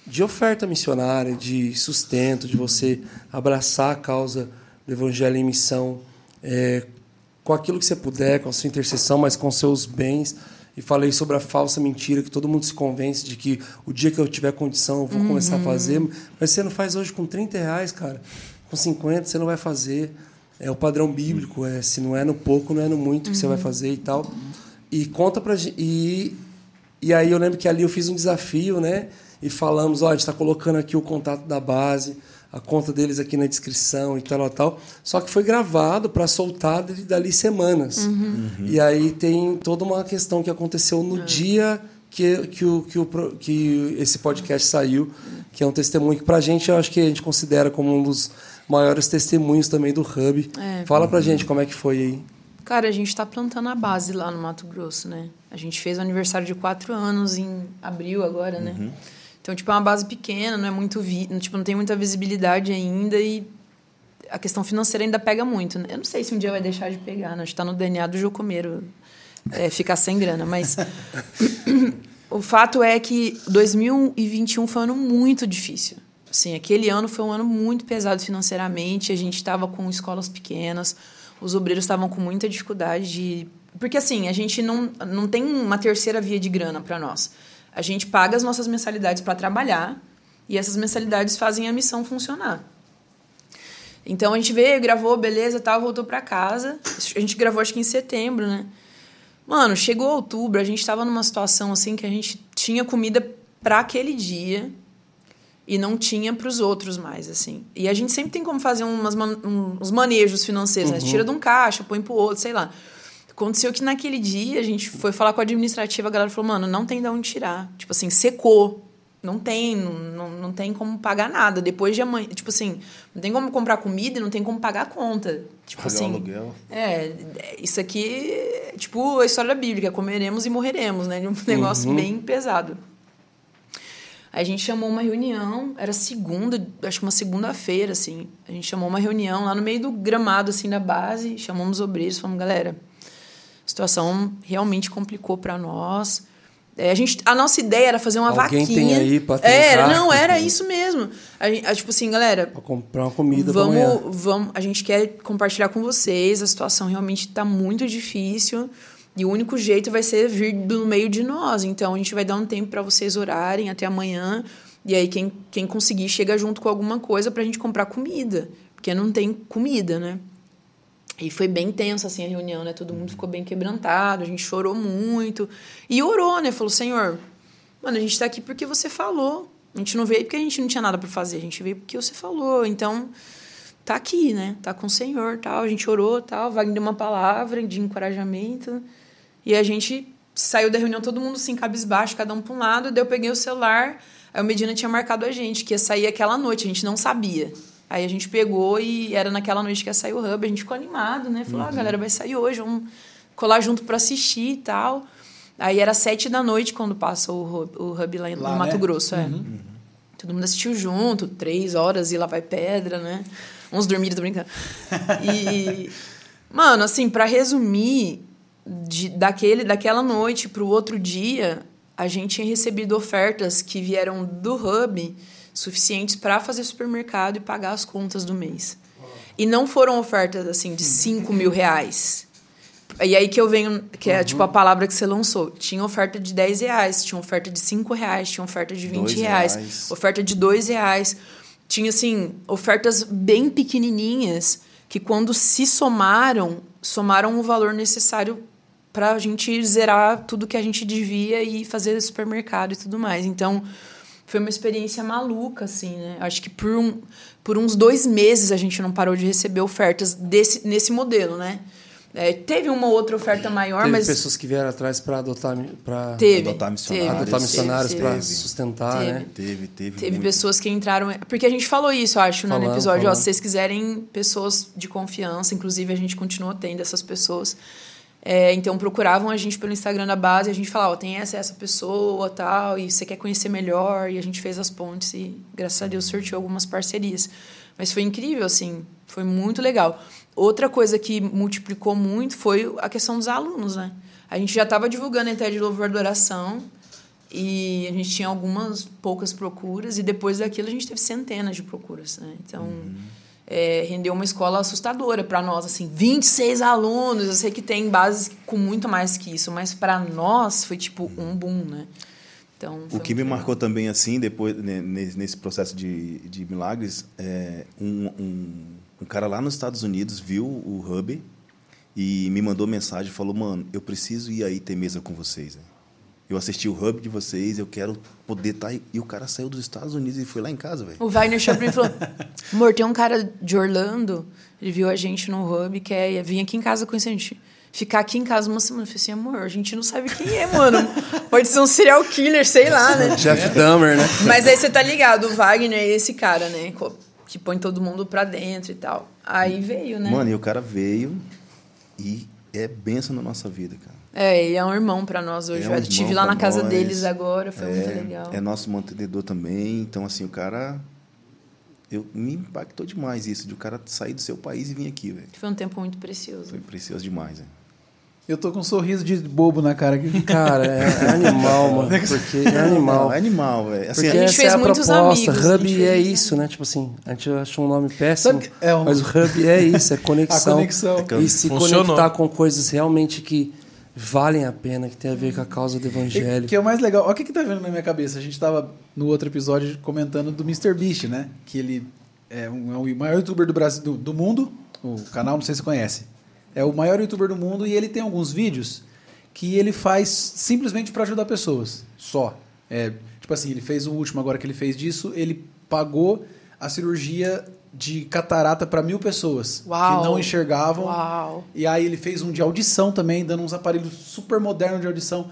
de oferta missionária, de sustento, de você abraçar a causa do evangelho em missão, é, com aquilo que você puder, com a sua intercessão, mas com seus bens. E falei sobre a falsa mentira, que todo mundo se convence de que o dia que eu tiver condição eu vou começar a fazer. Mas você não faz hoje com 30 reais, cara. Com 50 você não vai fazer. É o padrão bíblico, é se não é no pouco, não é no muito que você vai fazer e tal. E conta pra gente. E, e aí eu lembro que ali eu fiz um desafio, né? E falamos, ó, a gente está colocando aqui o contato da base, a conta deles aqui na descrição e tal, tal. Só que foi gravado para soltar dali, dali semanas. E aí tem toda uma questão que aconteceu no dia que, que, o, que, o, que esse podcast saiu, que é um testemunho que pra gente eu acho que a gente considera como um dos maiores testemunhos também do Hub. É. Fala pra gente como é que foi aí. Cara, a gente tá plantando a base lá no Mato Grosso, né? A gente fez o aniversário de quatro anos em abril agora, né? Então, tipo, é uma base pequena, não é muito vi... tipo, não tem muita visibilidade ainda e a questão financeira ainda pega muito, né? Eu não sei se um dia vai deixar de pegar, né? Acho que tá no DNA do Jocomeiro é, ficar sem grana, mas o fato é que 2021 foi um ano muito difícil. Assim, aquele ano foi um ano muito pesado financeiramente. A gente estava com escolas pequenas, os obreiros estavam com muita dificuldade de. Porque, assim, a gente não, não tem uma terceira via de grana para nós. A gente paga as nossas mensalidades para trabalhar e essas mensalidades fazem a missão funcionar. Então a gente veio, gravou, beleza, tal, voltou para casa. A gente gravou acho que em setembro, né? Mano, chegou outubro, a gente tava numa situação assim que a gente tinha comida para aquele dia e não tinha para os outros mais, assim. E a gente sempre tem como fazer umas um- uns manejos financeiros, né? Você tira de um caixa, põe pro outro, sei lá. Aconteceu que naquele dia a gente foi falar com a administrativa, a galera falou, mano, não tem de onde tirar. Tipo assim, secou. Não tem, não, não, não tem como pagar nada. Depois de amanhã, tipo assim, não tem como comprar comida e não tem como pagar a conta. Tipo Pagar assim. aluguel. É, isso aqui é tipo a história bíblica, comeremos e morreremos, né? De um negócio bem pesado. Aí a gente chamou uma reunião, era segunda, acho que uma segunda-feira, assim. A gente chamou uma reunião lá no meio do gramado, assim, da base. Chamamos os obreiros, falamos, galera, a situação realmente complicou para nós. É, a, gente, a nossa ideia era fazer uma Alguém vaquinha. tem aí pra Era, tentar? não, era isso mesmo. A, a, tipo assim, galera, Pra comprar uma comida vamos, vamos, a gente quer compartilhar com vocês. A situação realmente está muito difícil. E o único jeito vai ser vir do meio de nós. Então a gente vai dar um tempo para vocês orarem até amanhã. E aí quem, quem conseguir chega junto com alguma coisa pra gente comprar comida. Porque não tem comida, né? E foi bem tenso assim a reunião, né? Todo mundo ficou bem quebrantado, a gente chorou muito. E orou, né? Falou: Senhor, mano, a gente tá aqui porque você falou. A gente não veio porque a gente não tinha nada para fazer, a gente veio porque você falou. Então, tá aqui, né? Tá com o Senhor, tal. A gente orou, tal. Wagner deu uma palavra de encorajamento. E a gente saiu da reunião todo mundo assim, cabisbaixo, cada um para um lado. Daí eu peguei o celular, aí o Medina tinha marcado a gente, que ia sair aquela noite, a gente não sabia. Aí a gente pegou e era naquela noite que ia sair o Hub, a gente ficou animado, né? Falou, ah, a galera vai sair hoje, vamos colar junto para assistir e tal. Aí era sete da noite quando passa o Hub, o hub lá, Lá, no Mato né? Grosso, é. Todo mundo assistiu junto, três horas e lá vai pedra, né? Uns dormiram, tô brincando. E, mano, assim, para resumir, de, daquele, daquela noite pro outro dia, a gente tinha recebido ofertas que vieram do Hub suficientes para fazer supermercado e pagar as contas do mês. E não foram ofertas, assim, de 5 mil reais. E aí que eu venho, que é tipo a palavra que você lançou. Tinha oferta de 10 reais, tinha oferta de 5 reais, tinha oferta de 20 Dois reais, reais. oferta de 2 reais. Tinha, assim, ofertas bem pequenininhas que quando se somaram, somaram o valor necessário para a gente zerar tudo que a gente devia e fazer supermercado e tudo mais. Então, foi uma experiência maluca, assim, né? Acho que por, um, por uns dois meses a gente não parou de receber ofertas desse, nesse modelo, né? É, teve uma outra oferta maior, Teve mas. pessoas que vieram atrás para adotar, para Teve. adotar missionários. teve, adotar missionários para sustentar, Teve. né? Teve, teve. Teve muito. pessoas que entraram. Porque a gente falou isso, eu acho, né, no Falando, episódio. Ó, falando. se vocês quiserem pessoas de confiança, inclusive a gente continua tendo essas pessoas. É, então procuravam a gente pelo Instagram da base a gente falava, ó, tem essa essa pessoa tal, e você quer conhecer melhor, e a gente fez as pontes e graças a Deus sorteou algumas parcerias. Mas foi incrível, assim, foi muito legal. Outra coisa que multiplicou muito foi a questão dos alunos, né? A gente já estava divulgando a ideia de louvor adoração, e a gente tinha algumas poucas procuras, e depois daquilo a gente teve centenas de procuras, né? Então, é, rendeu uma escola assustadora para nós, assim, 26 alunos. Eu sei que tem bases com muito mais que isso, mas para nós foi tipo um boom, né? Então, O que me legal. marcou também, assim, depois né, nesse nesse processo de, de milagres, é um, um, um cara lá nos Estados Unidos viu o Hub e me mandou mensagem, falou, mano, eu preciso ir aí ter mesa com vocês. né? Eu assisti o Hub de vocês, eu quero poder estar aí. E o cara saiu dos Estados Unidos e foi lá em casa, velho. O Wagner Chopin falou: Amor, tem um cara de Orlando, ele viu a gente no hub, quer vir aqui em casa com a gente. Ficar aqui em casa uma semana. Eu falei assim, amor, a gente não sabe quem é, mano. Pode ser um serial killer, sei lá, né? Jeff Dahmer, né? Mas aí você tá ligado, o Wagner é esse cara, né? Que põe todo mundo pra dentro e tal. Aí veio, né? Mano, e o cara veio e é bênção na nossa vida, cara. É, ele é um irmão pra nós hoje. É um eu estive lá na casa nós. deles agora, foi muito É- legal. É nosso mantenedor também. Então, assim, o cara. Eu, me impactou demais isso, de o cara sair do seu país e vir aqui, velho. Foi um tempo muito precioso. Foi precioso demais, velho. Eu tô com um sorriso de bobo na cara aqui. Cara, é, é animal, mano. Porque é animal. Não, é animal, velho. Assim, Porque A gente essa fez é a muitos proposta. amigos, Hub é isso, né? Tipo assim, a gente achou um nome péssimo, é um- mas o Hub é isso, é conexão. A conexão. E se Funcionou. conectar com coisas realmente que valem a pena, que tem a ver com a causa do evangelho. Que é o mais legal. Olha o que, que tá vendo na minha cabeça. A gente tava no outro episódio comentando do Mr. Beast, né? Que ele é, um, é o maior youtuber do Brasil do, do mundo. O canal, não sei se você conhece. É o maior youtuber do mundo e ele tem alguns vídeos que ele faz simplesmente para ajudar pessoas. Só. É, tipo assim, ele fez o último agora que ele fez disso, ele pagou a cirurgia de catarata para mil pessoas Uau. que não enxergavam. Uau. E aí ele fez um de audição também, dando uns aparelhos super modernos de audição.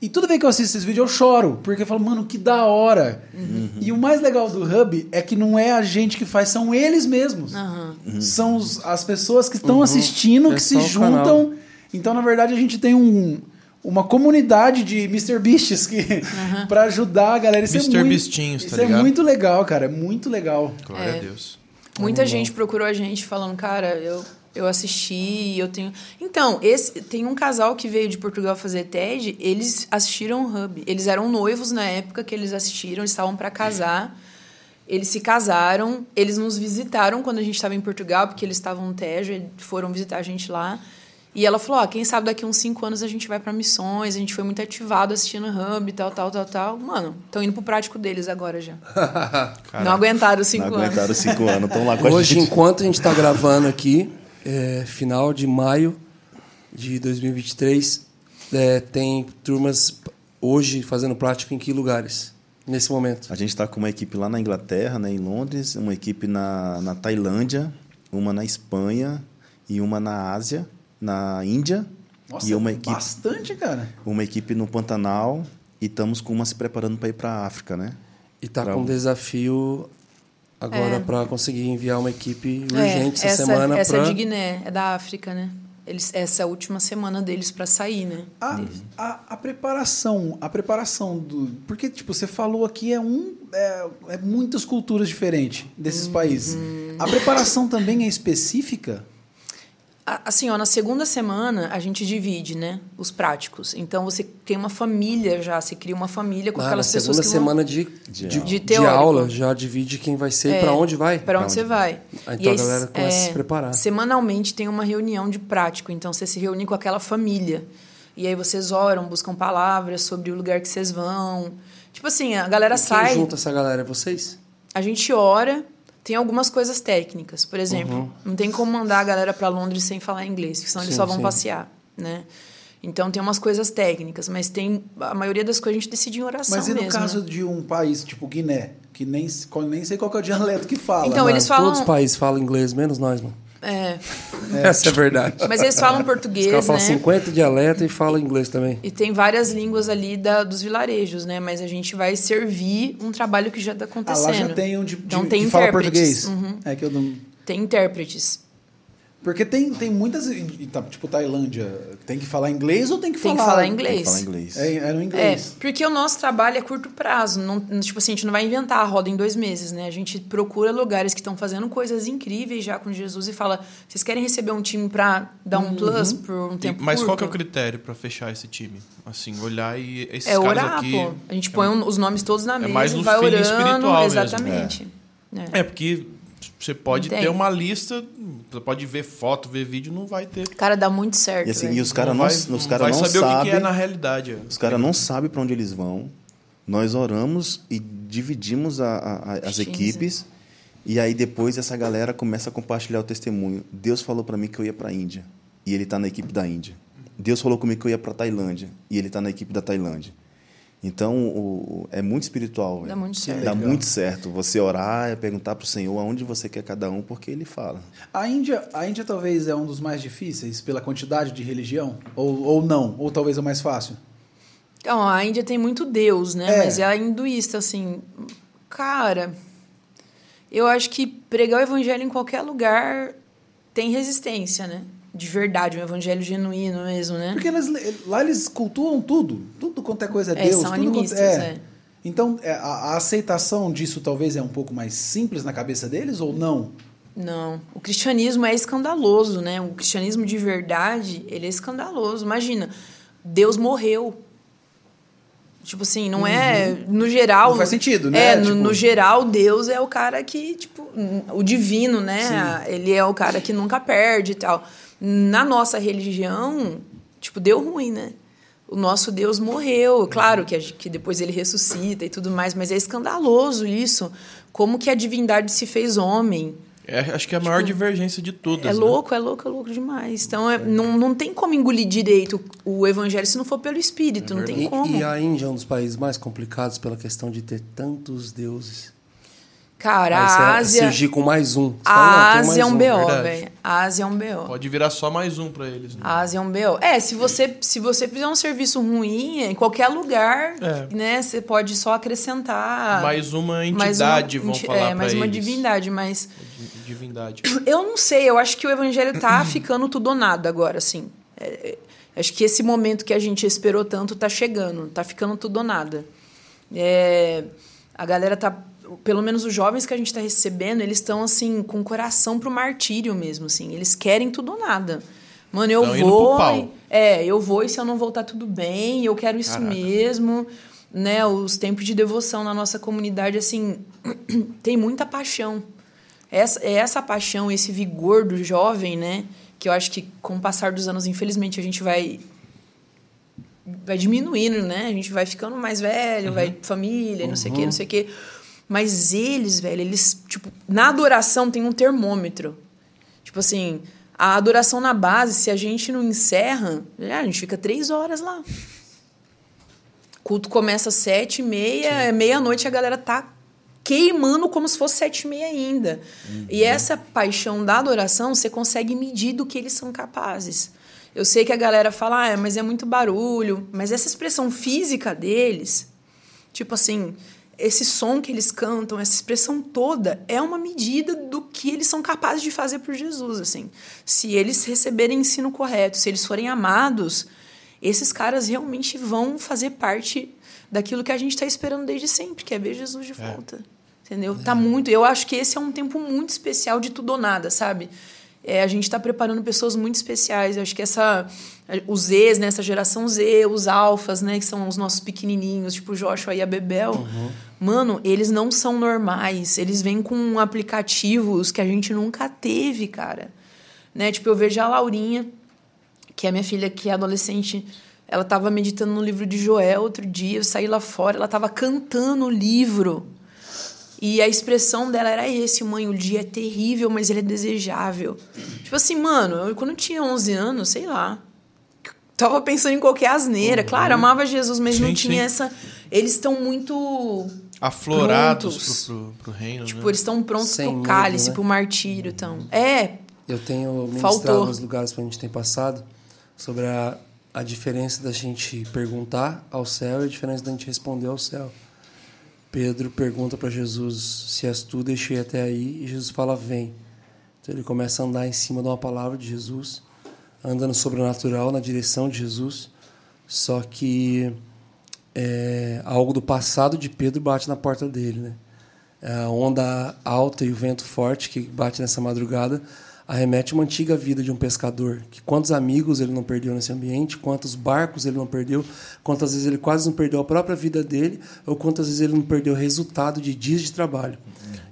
E toda vez que eu assisto esse vídeo, eu choro, porque eu falo, mano, que da hora. E o mais legal do Hub é que não é a gente que faz, são eles mesmos. Aham. São os- as pessoas que estão assistindo, É que se juntam. canal. Então, na verdade, a gente tem um, uma comunidade de Mr. Beasts que, pra ajudar a galera. Isso é Mr. muito, Beastinhos, tá Isso é ligado? muito legal, cara. É muito legal. Glória É. a Deus. Muita gente procurou a gente falando, cara, eu, eu assisti eu tenho. Então, esse tem um casal que veio de Portugal fazer TED, eles assistiram o Hub. Eles eram noivos na época que eles assistiram, eles estavam para casar. Eles se casaram, eles nos visitaram quando a gente estava em Portugal, porque eles estavam no eles foram visitar a gente lá. E ela falou: ah, quem sabe daqui uns cinco anos a gente vai para missões, a gente foi muito ativado assistindo Hub, tal, tal, tal, tal. Mano, estão indo pro prático deles agora já. Não aguentaram os cinco Não anos. aguentaram cinco anos, estão lá com a Hoje, gente. enquanto a gente está gravando aqui, é, final de maio de 2023, é, tem turmas hoje fazendo prática em que lugares? Nesse momento. A gente está com uma equipe lá na Inglaterra, né, em Londres, uma equipe na, na Tailândia, uma na Espanha e uma na Ásia, na Índia. Nossa, e uma equipe, bastante, cara. uma equipe no Pantanal. E estamos com uma se preparando para ir para a África, né? E tá Pra- com um desafio agora É. para conseguir enviar uma equipe urgente é, essa, essa, semana essa é de Guiné, é da África, né? Eles, essa é a última semana deles para sair, né? A, a, a preparação, a preparação do. Porque, tipo, você falou aqui é um. É, é muitas culturas diferentes desses países. A preparação também é específica? A- Assim, ó, na segunda semana a gente divide, né? Os práticos. Então você tem uma família já, você cria uma família com Ah, na aquelas pessoas segunda que vão semana de, De de, aula. De de aula, já divide quem vai ser e para onde vai. Para onde você vai. Ah, então E a aí, galera começa a se é, preparar. Semanalmente tem uma reunião de prático, então você se reúne com aquela família. E aí vocês oram, buscam palavras sobre o lugar que vocês vão. Tipo assim, a galera E Quem sai, junta essa galera? É vocês? a gente ora, tem algumas coisas técnicas. Por exemplo, não tem como mandar a galera para Londres sem falar inglês, senão eles Sim, só vão sim. passear, né? Então tem umas coisas técnicas, mas tem a maioria das coisas a gente decide em oração Mas e no mesmo. caso né? de um país tipo Guiné, que nem, nem sei qual que é o dialeto que fala. Então, né? eles falam- Todos os países falam inglês, menos nós, mano. É, Essa é a verdade. mas eles falam Os português, caras falam né? 50 dialetos e falam inglês também. E tem várias línguas ali da, dos vilarejos, né? Mas a gente vai servir um trabalho que já está Ah, acontecendo. lá já tem um de, de, Então tem que fala português. Uhum. É que eu não... Tem intérpretes. Porque tem, tem muitas. e tá, Tipo, Tailândia, tem que falar inglês ou tem que Tem que falar. falar Tem que inglês. falar inglês. É, é no É, inglês. porque o nosso trabalho é curto prazo. Não, tipo assim, a gente não vai inventar a roda em dois meses, né? A gente procura lugares que estão fazendo coisas incríveis já com Jesus e fala: vocês querem receber um time para dar um plus por um E- tempo mas qual curto? que é o critério para fechar esse time? Assim, olhar e esses É caras orar, aqui. pô. A gente põe um- os nomes todos na mesa mais e no vai orando. espiritual mesmo. exatamente. É. É, porque você pode Tem. ter uma lista, você pode ver foto, ver vídeo, não vai ter. Cara, dá muito certo. E, assim, e os caras não, vai, os cara vai não saber o que é na realidade. é. Os caras não sabem para onde eles vão. Nós oramos e dividimos a- a- a- as equipes. E aí depois essa galera começa a compartilhar o testemunho. Deus falou para mim que eu ia para a Índia. E ele está na equipe da Índia. Deus falou comigo que eu ia para Tailândia. E ele está na equipe da Tailândia. Então o- é muito espiritual. velho. muito certo. Dá muito certo. Você orar é perguntar para o Senhor aonde você quer cada um, porque ele fala. A Índia, a Índia talvez é um dos mais difíceis pela quantidade de religião? Ou, ou não? Ou talvez é o mais fácil? Então, a Índia tem muito Deus, né? É. Mas é hinduísta, assim. Cara, eu acho que pregar o evangelho em qualquer lugar tem resistência, né? De verdade, um evangelho genuíno mesmo, né? Porque lá eles cultuam tudo. Tudo quanto é coisa é É, Deus. são tudo quanto, é. é. Então, é, a, a aceitação disso talvez é um pouco mais simples na cabeça deles ou não? Não. O cristianismo é escandaloso, né? O cristianismo de verdade, ele é escandaloso. Imagina, Deus morreu. Tipo assim, não é. No geral. Uhum. Não faz sentido, né? É, no, Tipo- no geral, Deus é o cara que, tipo, o divino, né? Ele é o cara que nunca perde e tal. Na nossa religião, tipo, deu ruim, né? O nosso Deus morreu. Claro que, que depois ele ressuscita e tudo mais, mas é escandaloso isso. Como que a divindade se fez homem. É, acho que é a maior divergência de todas. É né? louco, é louco, é louco demais. Então, é, não, não tem como engolir direito o evangelho se não for pelo Espírito. não tem E, como. e a Índia é um dos países mais complicados pela questão de ter tantos deuses. Cara, Aí a Ásia... surgir com mais um. Você A fala, "Não, tem Ásia é mais um BO, verdade. velho. A Ásia é um BO. Pode virar só mais um para eles. Né? A Ásia é um BO. É, se você, se você fizer um serviço ruim, em qualquer lugar, É. né, você pode só acrescentar... mais uma mais uma entidade, vão enti- falar É, pra mais uma eles. divindade, mas... Di- Divindade. Eu não sei, eu acho que o evangelho tá ficando tudo ou nada agora, assim. É, é, acho que esse momento que a gente esperou tanto tá chegando, tá ficando tudo ou nada. É, a galera tá, pelo menos os jovens que a gente tá recebendo, eles estão assim com o coração pro martírio mesmo, assim. Eles querem tudo ou nada. Mano, eu Tão vou. É, eu vou e se eu não voltar tudo bem, eu quero isso Caraca. mesmo. Né, os tempos de devoção na nossa comunidade, assim, tem muita paixão. Essa, é essa paixão, esse vigor do jovem, né? que eu acho que com o passar dos anos, infelizmente, a gente vai vai diminuindo, né? A gente vai ficando mais velho, vai família, não sei o quê, não sei o quê. Mas eles, velho, eles, tipo, na adoração tem um termômetro. Tipo assim, a adoração na base, se a gente não encerra, é, a gente fica três horas lá. O culto começa às sete e meia, é meia-noite a galera tá queimando como se fosse sete e meia ainda. E essa paixão da adoração, você consegue medir do que eles são capazes. Eu sei que a galera fala, ah, mas é muito barulho. Mas essa expressão física deles, tipo assim, esse som que eles cantam, essa expressão toda, é uma medida do que eles são capazes de fazer por Jesus, assim. Se eles receberem ensino correto, se eles forem amados, esses caras realmente vão fazer parte daquilo que a gente está esperando desde sempre, que é ver Jesus de volta. Entendeu? Tá muito. Eu acho que esse é um tempo muito especial de tudo ou nada, sabe? É, a gente está preparando pessoas muito especiais. Eu acho que essa os Zs, né, essa geração Z, os alfas, né, que são os nossos pequenininhos, tipo o Joshua e a Bebel, mano, eles não são normais. Eles vêm com aplicativos que a gente nunca teve, cara. Né? Tipo, eu vejo a Laurinha, que é minha filha, que é adolescente, ela estava meditando no livro de Joel outro dia, eu saí lá fora, ela estava cantando o livro. E a expressão dela era esse, mãe, o dia é terrível, mas ele é desejável. Tipo assim, mano, eu, quando eu tinha 11 anos, sei lá, tava pensando em qualquer asneira. Claro, amava Jesus, mas não Sim, tinha sim. essa... Eles estão muito... Aflorados pro, pro, pro reino, Tipo, né? eles estão prontos Sem pro medo, cálice, né? pro martírio, então. É, Eu tenho Faltou. ministrado nos lugares que a gente tem passado sobre a, a diferença da gente perguntar ao céu e a diferença da gente responder ao céu. Pedro pergunta para Jesus se és tu, deixei até aí, e Jesus fala, vem. Então ele começa a andar em cima de uma palavra de Jesus, anda no sobrenatural, na direção de Jesus, só que é, algo do passado de Pedro bate na porta dele, né? A onda alta e o vento forte que bate nessa madrugada arremete uma antiga vida de um pescador. Que quantos amigos ele não perdeu nesse ambiente, quantos barcos ele não perdeu, quantas vezes ele quase não perdeu a própria vida dele, ou quantas vezes ele não perdeu o resultado de dias de trabalho.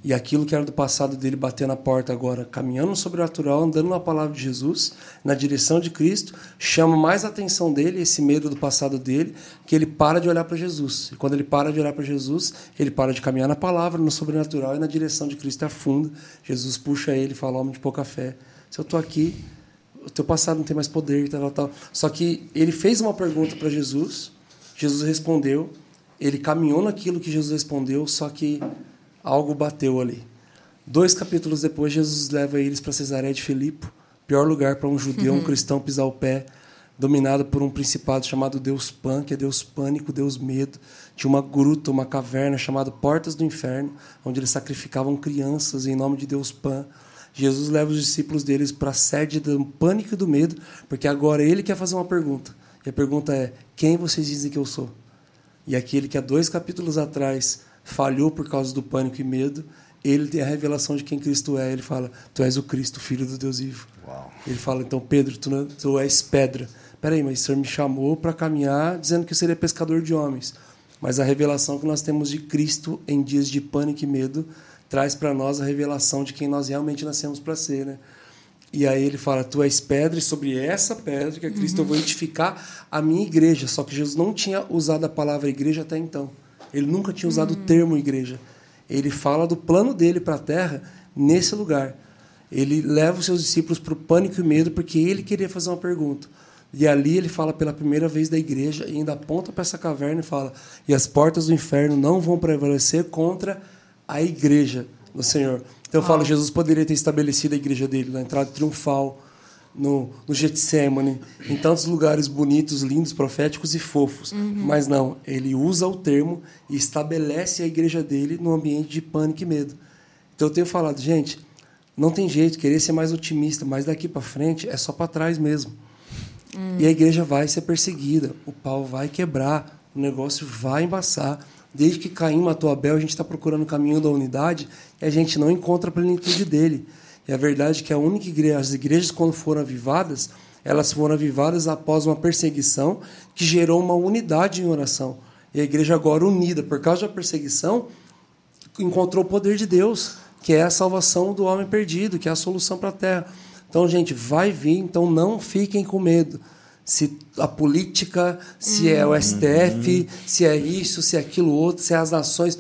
E aquilo que era do passado dele bater na porta agora, caminhando no sobrenatural, andando na palavra de Jesus, na direção de Cristo, chama mais a atenção dele, esse medo do passado dele, que ele para de olhar para Jesus. E quando ele para de olhar para Jesus, ele para de caminhar na palavra, no sobrenatural e na direção de Cristo afunda. Jesus puxa ele e fala: Homem de pouca fé, se eu estou aqui, o teu passado não tem mais poder, tal, tal. Só que ele fez uma pergunta para Jesus, Jesus respondeu, ele caminhou naquilo que Jesus respondeu, só que algo bateu ali. Dois capítulos depois, Jesus leva eles para Cesareia de Filipe, pior lugar para um judeu, um cristão pisar o pé, dominado por um principado chamado Deus Pan, que é Deus pânico, Deus medo. Tinha uma gruta, uma caverna chamada Portas do Inferno, onde eles sacrificavam crianças em nome de Deus Pan. Jesus leva os discípulos deles para a sede do pânico e do medo, porque agora ele quer fazer uma pergunta. E a pergunta é: quem vocês dizem que eu sou? E aquele que há dois capítulos atrás falhou por causa do pânico e medo, ele tem a revelação de quem Cristo é. Ele fala: Tu és o Cristo, filho do Deus vivo. Ele fala: Então, Pedro, tu, não, tu és pedra. Peraí, mas o Senhor me chamou para caminhar dizendo que eu seria pescador de homens. Mas a revelação que nós temos de Cristo em dias de pânico e medo traz para nós a revelação de quem nós realmente nascemos para ser, né? E aí ele fala: Tu és pedra, e sobre essa pedra, que é Cristo, eu vou edificar a minha igreja. Só que Jesus não tinha usado a palavra igreja até então. Ele nunca tinha usado o termo igreja. Ele fala do plano dele para a terra nesse lugar. Ele leva os seus discípulos para o pânico e medo porque ele queria fazer uma pergunta. E ali ele fala pela primeira vez da igreja e ainda aponta para essa caverna e fala: E as portas do inferno não vão prevalecer contra a igreja do Senhor. Então eu falo: Jesus poderia ter estabelecido a igreja dele na entrada triunfal, no, no Getsemane, em tantos lugares bonitos, lindos, proféticos e fofos. Mas não, ele usa o termo e estabelece a igreja dele num ambiente de pânico e medo. Então eu tenho falado, gente, não tem jeito, querer ser mais otimista, mas daqui para frente é só para trás mesmo. E a igreja vai ser perseguida, o pau vai quebrar, o negócio vai embaçar. Desde que Caim matou Abel, a gente está procurando o caminho da unidade e a gente não encontra a plenitude dele. E a verdade é que a única igreja, as igrejas quando foram avivadas, elas foram avivadas após uma perseguição que gerou uma unidade em oração. E a igreja agora unida, por causa da perseguição, encontrou o poder de Deus, que é a salvação do homem perdido, que é a solução para a terra. Então, gente, vai vir, então não fiquem com medo. Se a política, se é o STF, se é isso, se é aquilo outro, se é as nações,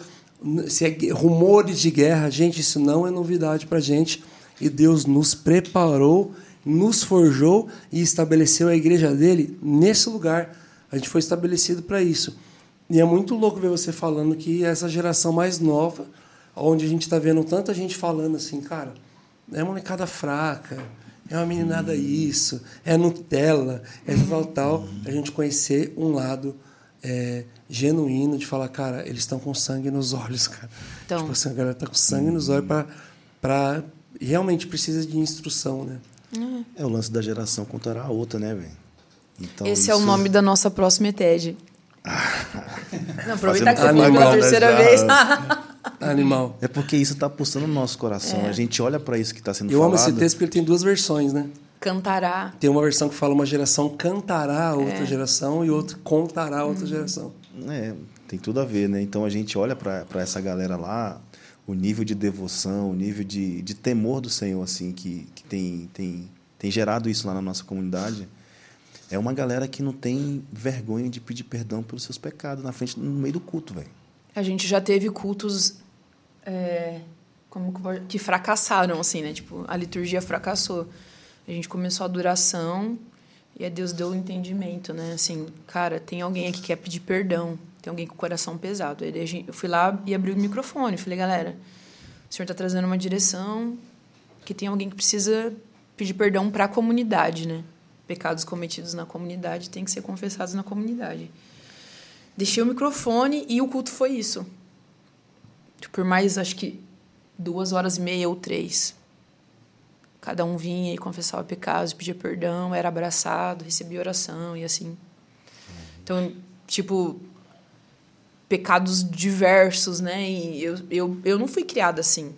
se é rumores de guerra, gente, isso não é novidade para gente. E Deus nos preparou, nos forjou e estabeleceu a igreja dele nesse lugar. A gente foi estabelecido para isso. E é muito louco ver você falando que essa geração mais nova, onde a gente está vendo tanta gente falando assim, cara, é uma molecada fraca, é uma meninada isso, é Nutella, é tal, tal. A gente conhecer um lado é, genuíno de falar, cara, eles estão com sangue nos olhos, cara. Então. Tipo assim, a galera está com sangue nos olhos para. Realmente precisa de instrução, né? É o lance da geração contra a outra, né, velho? Então, Esse é o isso- nome da nossa próxima ETED. Não, aproveitar que você falou pela terceira já. vez. Animal. É porque isso tá pulsando no nosso coração. A gente olha pra isso que tá sendo Eu amo falado. esse texto porque ele tem duas versões, né? Cantará. Tem uma versão que fala uma geração cantará a outra geração e outra contará a outra geração. É, tem tudo a ver, né? Então a gente olha pra pra essa galera lá, o nível de devoção, o nível de, de temor do Senhor, assim, que, que tem, tem, tem gerado isso lá na nossa comunidade. É uma galera que não tem vergonha de pedir perdão pelos seus pecados na frente, no meio do culto, velho. A gente já teve cultos é, como que que fracassaram, assim, né? Tipo, a liturgia fracassou. A gente começou a adoração e aí Deus deu o entendimento, né? Assim, cara, tem alguém aqui que quer pedir perdão. Tem alguém com o coração pesado. Aí a gente- eu fui lá e abri o microfone. Falei, galera, o senhor está trazendo uma direção que tem alguém que precisa pedir perdão para a comunidade, né? Pecados cometidos na comunidade têm que ser confessados na comunidade. Deixei o microfone e o culto foi isso. Tipo, Por mais, acho que duas horas e meia ou três. Cada um vinha e confessava pecados, pedia perdão, era abraçado, recebia oração e assim. Então, tipo, pecados diversos, né? E eu, eu, eu não fui criada assim.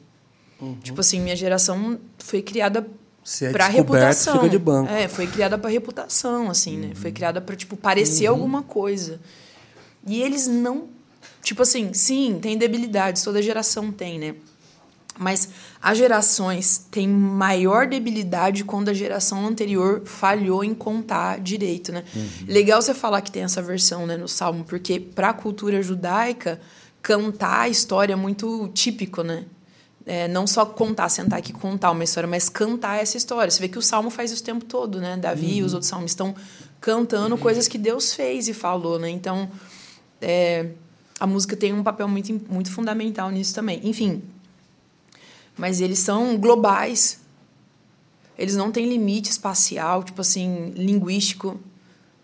Tipo assim, minha geração foi criada Se é pra reputação. fica de banco. É, foi criada pra reputação, assim, né? Foi criada pra, tipo, parecer alguma coisa. E eles não. Tipo assim, sim, tem debilidades, toda geração tem, né? Mas as gerações têm maior debilidade quando a geração anterior falhou em contar direito, né? Legal você falar que tem essa versão né, no Salmo, porque para a cultura judaica, cantar a história é muito típico, né? É, não só contar, sentar aqui e contar uma história, mas cantar essa história. Você vê que o Salmo faz isso o tempo todo, né? Davi e os outros salmos estão cantando coisas que Deus fez e falou, né? Então, é, a música tem um papel muito, muito fundamental nisso também. Enfim, mas eles são globais. Eles não têm limite espacial, tipo assim, linguístico.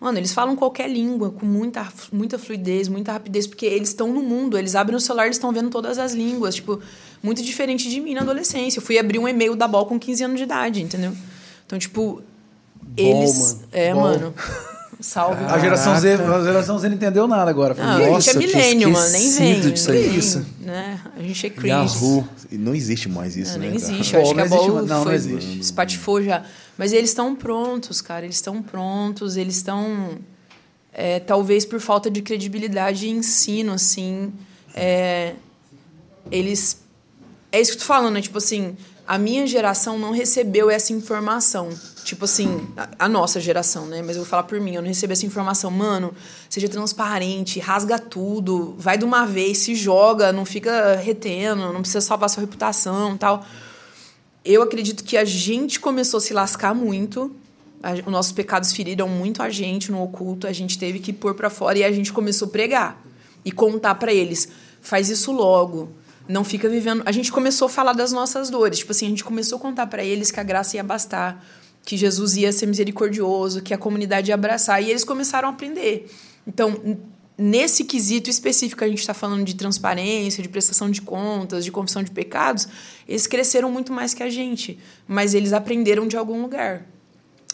Mano, eles falam qualquer língua com muita, muita fluidez, muita rapidez, porque eles estão no mundo, eles abrem o celular, eles estão vendo todas as línguas. Tipo, muito diferente de mim na adolescência. Eu fui abrir um e-mail da Bol com 15 anos de idade, entendeu? Então, tipo, eles. mano. É, Bol. mano. Salve. A geração, Z, a geração Z não entendeu nada agora. Não, Falei, a Nossa, gente é milênio, mano. Nem vem. disso aí. Isso. Né? A gente é cringe. Yahoo. Não existe mais isso, Não, né? nem existe. Acho que a não não, existe. espatifou já. Mas eles estão prontos, cara. Eles estão prontos. Eles estão... é, talvez por falta de credibilidade e ensino, assim... é, eles... É isso que eu tô falando, né? Tipo assim... A minha geração não recebeu essa informação. Tipo assim, a, a nossa geração, né? Mas eu vou falar por mim. Eu não recebi essa informação. Mano, seja transparente, rasga tudo. Vai de uma vez, se joga. Não fica retendo. Não precisa salvar sua reputação tal eu acredito que a gente começou a se lascar muito. A- Os nossos pecados feriram muito a gente no oculto. A gente teve que pôr pra fora e a gente começou a pregar e contar pra eles: faz isso logo. Não fica vivendo. A gente começou a falar das nossas dores. Tipo assim, a gente começou a contar pra eles que a graça ia bastar, que Jesus ia ser misericordioso, que a comunidade ia abraçar. E eles começaram a aprender. Então, nesse quesito específico, a gente está falando de transparência, de prestação de contas, de confissão de pecados, eles cresceram muito mais que a gente, mas eles aprenderam de algum lugar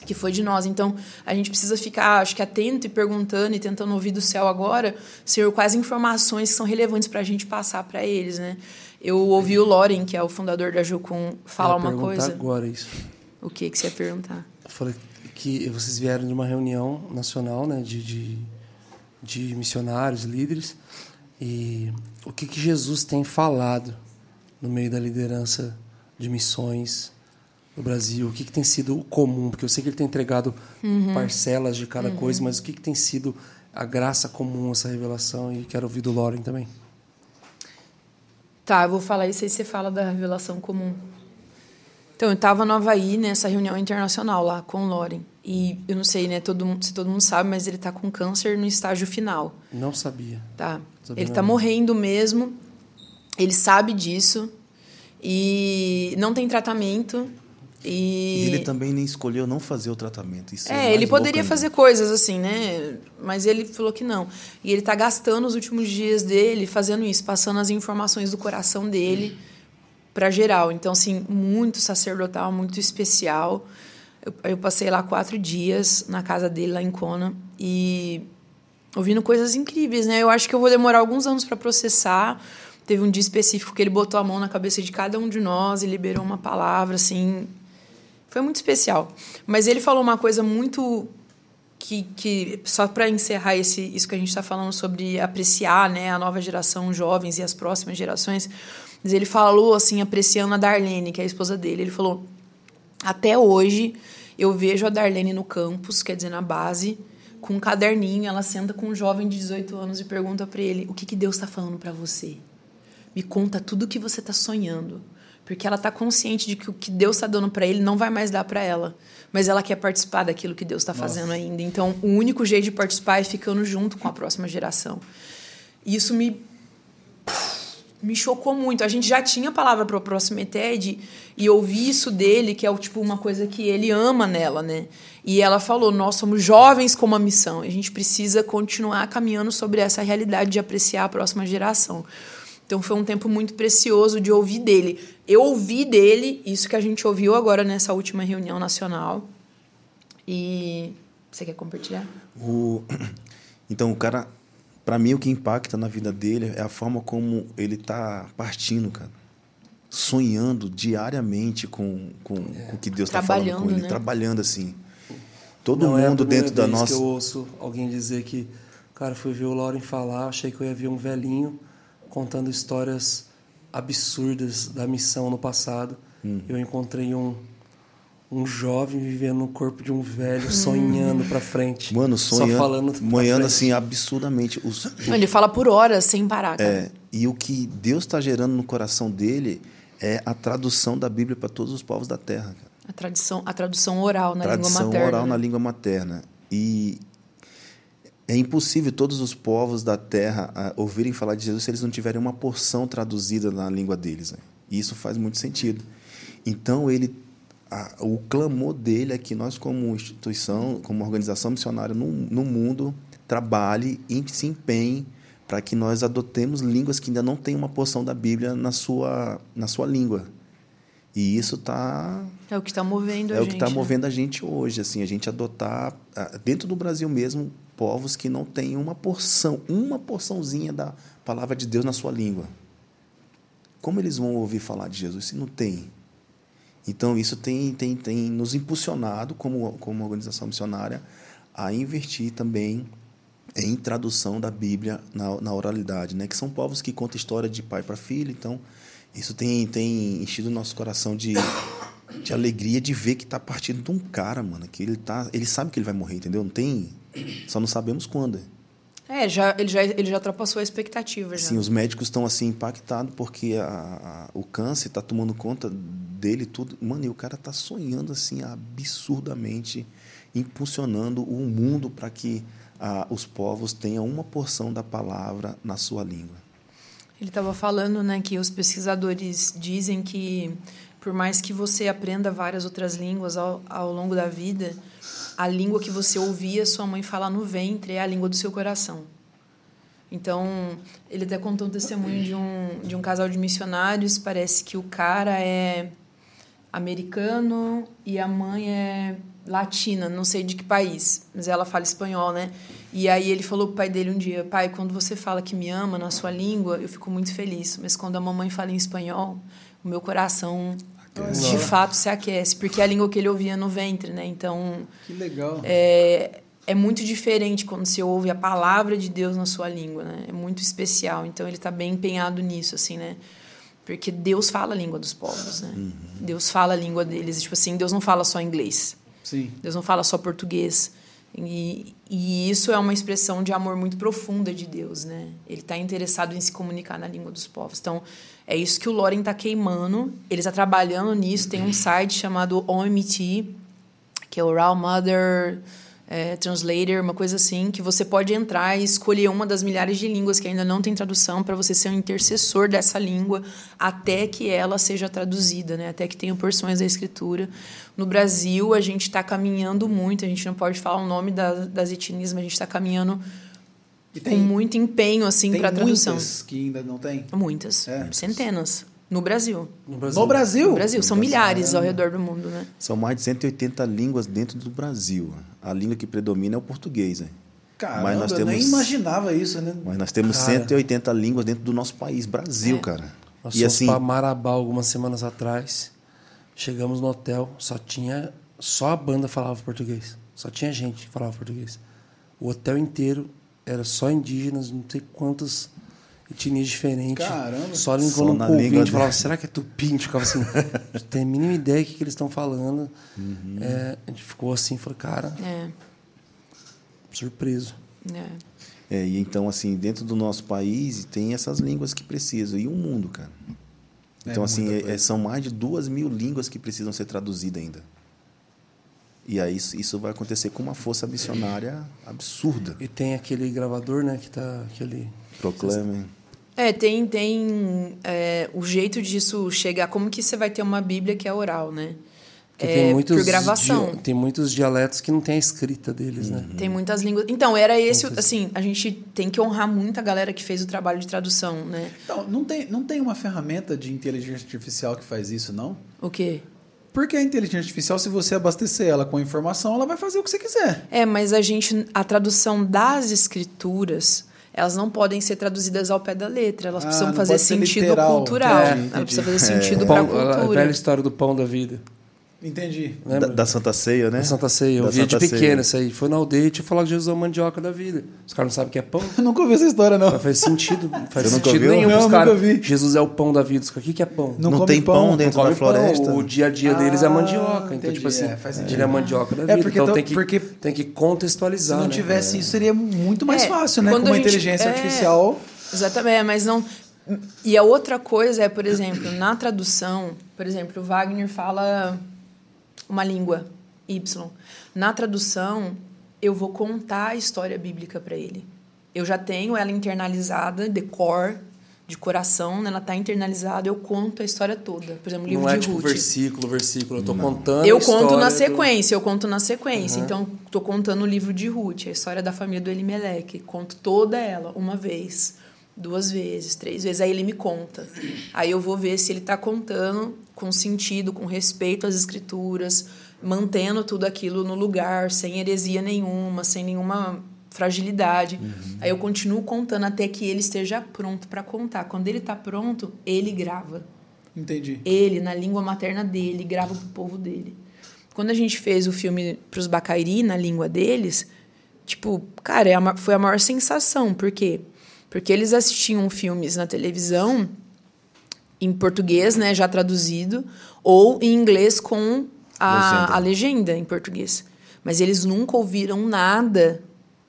que foi de nós. Então, a gente precisa ficar, acho que atento e perguntando e tentando ouvir do céu agora, Senhor, quais informações que são relevantes para a gente passar para eles, né? Eu ouvi o Loren, que é o fundador da Jucum, falar uma coisa. agora isso. O que que você ia perguntar? Eu falei que vocês vieram de uma reunião nacional, né, de, de, de missionários, líderes, e o que, que Jesus tem falado no meio da liderança de missões no Brasil? O que, que tem sido o comum? Porque eu sei que ele tem entregado Uhum. parcelas de cada coisa, mas o que, que tem sido a graça comum, essa revelação? E quero ouvir do Lauren também. Tá, eu vou falar isso aí você fala da revelação comum. Então, eu estava no Havaí nessa reunião internacional lá com o Loren. E eu não sei, né, todo, mundo- se todo mundo sabe, mas ele está com câncer no estágio final. Não sabia. Tá? Sabia Ele tá não. morrendo mesmo. Ele sabe disso. E não tem tratamento. E E ele também nem escolheu não fazer o tratamento. Isso É, mais ele poderia ainda. fazer coisas assim, né? Mas ele falou que não. E ele tá gastando os últimos dias dele fazendo isso, passando as informações do coração dele para geral. Então, assim, muito sacerdotal, muito especial. Eu, eu passei lá quatro dias na casa dele, lá em Kona, e ouvindo coisas incríveis, né? Eu acho que eu vou demorar alguns anos para processar. Teve um dia específico que ele botou a mão na cabeça de cada um de nós e liberou uma palavra, assim, foi muito especial. Mas ele falou uma coisa muito que, que só para encerrar esse, isso que a gente está falando sobre apreciar né, a nova geração, jovens e as próximas gerações, mas ele falou assim, apreciando a Darlene, que é a esposa dele, ele falou, até hoje eu vejo a Darlene no campus, quer dizer, na base, com um caderninho, ela senta com um jovem de 18 anos e pergunta para ele, o que, que Deus está falando para você? Me conta tudo o que você está sonhando. Porque ela está consciente de que o que Deus está dando para ele não vai mais dar para ela. Mas ela quer participar daquilo que Deus está fazendo ainda. Então, o único jeito de participar é ficando junto com a próxima geração. E isso me me chocou muito. A gente já tinha a palavra para o próximo ETED e ouvir isso dele, que é o tipo uma coisa que ele ama nela, né? E ela falou: "Nós somos jovens com uma missão. A gente precisa continuar caminhando sobre essa realidade de apreciar a próxima geração." Então foi um tempo muito precioso de ouvir dele. Eu ouvi dele isso que a gente ouviu agora nessa última reunião nacional. E você quer compartilhar? O... Então, o cara, para mim, o que impacta na vida dele é a forma como ele tá partindo, cara. Sonhando diariamente com, com, com o que Deus está falando com Trabalhando, ele, né? trabalhando assim. Todo Não é mundo primeira dentro da nossa. que eu ouço alguém dizer que, cara, fui ver o Lauren falar, achei que eu ia ver um velhinho contando histórias absurdas da missão no passado. Hum. Eu encontrei um um jovem vivendo no corpo de um velho, sonhando pra frente. Mano, sonhando, Só falando frente. assim absurdamente. Os, Ele fala por horas sem parar, cara. É, e o que Deus está gerando no coração dele é a tradução da Bíblia para todos os povos da terra. Cara. A tradução, a tradução oral na Tradução língua materna. oral né? na língua materna. E é impossível todos os povos da terra ah, ouvirem falar de Jesus se eles não tiverem uma porção traduzida na língua deles. né? E isso faz muito sentido. Então, ele, a- o clamor dele é que nós, como instituição, como organização missionária no, no mundo, trabalhe e se empenhe para que nós adotemos línguas que ainda não têm uma porção da Bíblia na sua, na sua língua. E isso está É o que está movendo é a o gente. que está né? movendo a gente hoje, assim, a gente adotar dentro do Brasil mesmo povos que não têm uma porção, uma porçãozinha da palavra de Deus na sua língua. Como eles vão ouvir falar de Jesus se não tem? Então isso tem tem, tem nos impulsionado como como organização missionária a investir também em tradução da Bíblia na, na oralidade, né? Que são povos que contam história de pai para filho, então isso tem tem enchido o nosso coração de de alegria de ver que tá partindo de um cara, mano, que ele tá, ele sabe que ele vai morrer, entendeu? Não tem, só não sabemos quando. É, já, ele, já, ele já ultrapassou a expectativa. Já. Sim, os médicos estão assim impactados porque a, a- o câncer tá tomando conta dele tudo. Mano, e o cara tá sonhando assim absurdamente, impulsionando o mundo para que ah, os povos tenham uma porção da palavra na sua língua. Ele estava falando né, que os pesquisadores dizem que, por mais que você aprenda várias outras línguas ao, ao longo da vida, a língua que você ouvia sua mãe falar no ventre é a língua do seu coração. Então, ele até contou um testemunho de um, de um casal de missionários. Parece que o cara é americano e a mãe é latina, não sei de que país, mas ela fala espanhol, né? E aí ele falou pro pai dele um dia: pai, quando você fala que me ama na sua língua, eu fico muito feliz. Mas quando a mamãe fala em espanhol, o meu coração de fato se aquece, porque é a língua que ele ouvia no ventre, né? Então Que legal. é, é muito diferente quando você ouve a palavra de Deus na sua língua, né? É muito especial. Então ele está bem empenhado nisso, assim, né? Porque Deus fala a língua dos povos, né? Deus fala a língua deles. Tipo assim, Deus não fala só inglês. Sim. Deus não fala só português. E, e isso é uma expressão de amor muito profunda de Deus, né? Ele está interessado em se comunicar na língua dos povos. Então, é isso que o Loren está queimando. Ele está trabalhando nisso. Tem um site chamado OMT, que é o Raw Mother é, Translator, uma coisa assim, que você pode entrar e escolher uma das milhares de línguas que ainda não tem tradução para você ser um intercessor dessa língua até que ela seja traduzida, né? até que tenha porções da escritura. No Brasil, a gente está caminhando muito, a gente não pode falar o nome da, das etnias, mas a gente está caminhando E com muito empenho assim tem para tradução. muitas que ainda não tem. Muitas, É. centenas. No Brasil. No Brasil. No Brasil? No Brasil, são milhares ao redor do mundo, né? São mais de 180 línguas dentro do Brasil. A língua que predomina é o português. Né? Caramba, Mas nós eu nem temos- imaginava isso, né? Mas nós temos Cara. 180 línguas dentro do nosso país, Brasil, É. cara. Nós e fomos assim, para Marabá algumas semanas atrás. Chegamos no hotel, só tinha. Só a banda falava português. Só tinha gente que falava português. O hotel inteiro era só indígenas, não sei quantas etnias diferentes. Caramba. Só Só no língua falava, será que é tupi? A gente ficava assim, não tem a mínima ideia do que, que eles estão falando. Uhum. É, a gente ficou assim, falou, cara, É, surpreso. é. é, e então assim, dentro do nosso país tem essas línguas que precisam e o mundo, cara. É Então assim, é- é- são mais de duas mil línguas que precisam ser traduzidas ainda. E aí isso, isso vai acontecer com uma força missionária absurda. E tem aquele gravador, né, que tá. Aquele. Proclame. É, tem, tem é, o jeito disso chegar. Como que você vai ter uma Bíblia que é oral, né? Porque É, tem muitos por gravação. tem muitos dialetos que não tem a escrita deles, né? Tem muitas línguas. Então, era esse, o- assim, a gente tem que honrar muito a galera que fez o trabalho de tradução, né? Então, não tem, não tem uma ferramenta de inteligência artificial que faz isso, não? O quê? Porque a inteligência artificial, se você abastecer ela com informação, ela vai fazer o que você quiser. É, mas a gente, a tradução das escrituras, elas não podem ser traduzidas ao pé da letra. Elas Ah, precisam fazer sentido literal. cultural. Entendi, Ela entendi. precisa fazer sentido O para a pão- a cultura. velha história do pão da vida. Entendi. Da, Lembra? da Santa Ceia, né? Da Santa Ceia. Eu Da via de Santa Ceia. pequeno isso aí. Foi na aldeia e tinha falado que Jesus é a mandioca da vida. Os caras não sabem o que é pão. Eu nunca ouvi essa história, não. Mas faz sentido. Faz Você nunca sentido ouviu? nenhum Não, vi. Jesus é o pão da vida. Os caras, O que, que é pão? Não Não, tem pão, dentro da floresta. Pão. O dia a dia deles é Ah, mandioca. Então, entendi. tipo assim, É, faz sentido. ele é a mandioca da É, vida. porque então tem que, porque- tem que Se contextualizar. não né? tivesse isso, seria muito mais É, fácil, né? Com a uma gente- inteligência é. artificial. Exatamente, é, mas não. E a outra coisa é, por exemplo, na tradução, por exemplo, o Wagner fala uma língua Y. Na tradução, eu vou contar a história bíblica para ele. Eu já tenho ela internalizada, de cor, de coração, né? ela está internalizada, eu conto a história toda. Por exemplo, o livro Não é de tipo Ruth. versículo, versículo. Eu tô contando. Eu a conto na do- sequência, eu conto na sequência. Então, tô contando o livro de Ruth, a história da família do Elimeleque. Conto toda ela, uma vez, duas vezes, três vezes. Aí ele me conta. Aí eu vou ver se ele está contando com sentido, com respeito às escrituras, mantendo tudo aquilo no lugar, sem heresia nenhuma, sem nenhuma fragilidade. Aí eu continuo contando até que ele esteja pronto para contar. Quando ele está pronto, ele grava Entendi. ele, na língua materna dele, grava pro povo dele. Quando a gente fez o filme pros Bacairi, na língua deles, tipo, cara, é foi a maior sensação. Por quê? Porque eles assistiam filmes na televisão em português, né, já traduzido, ou em inglês com a Legenda. a legenda em português. Mas eles nunca ouviram nada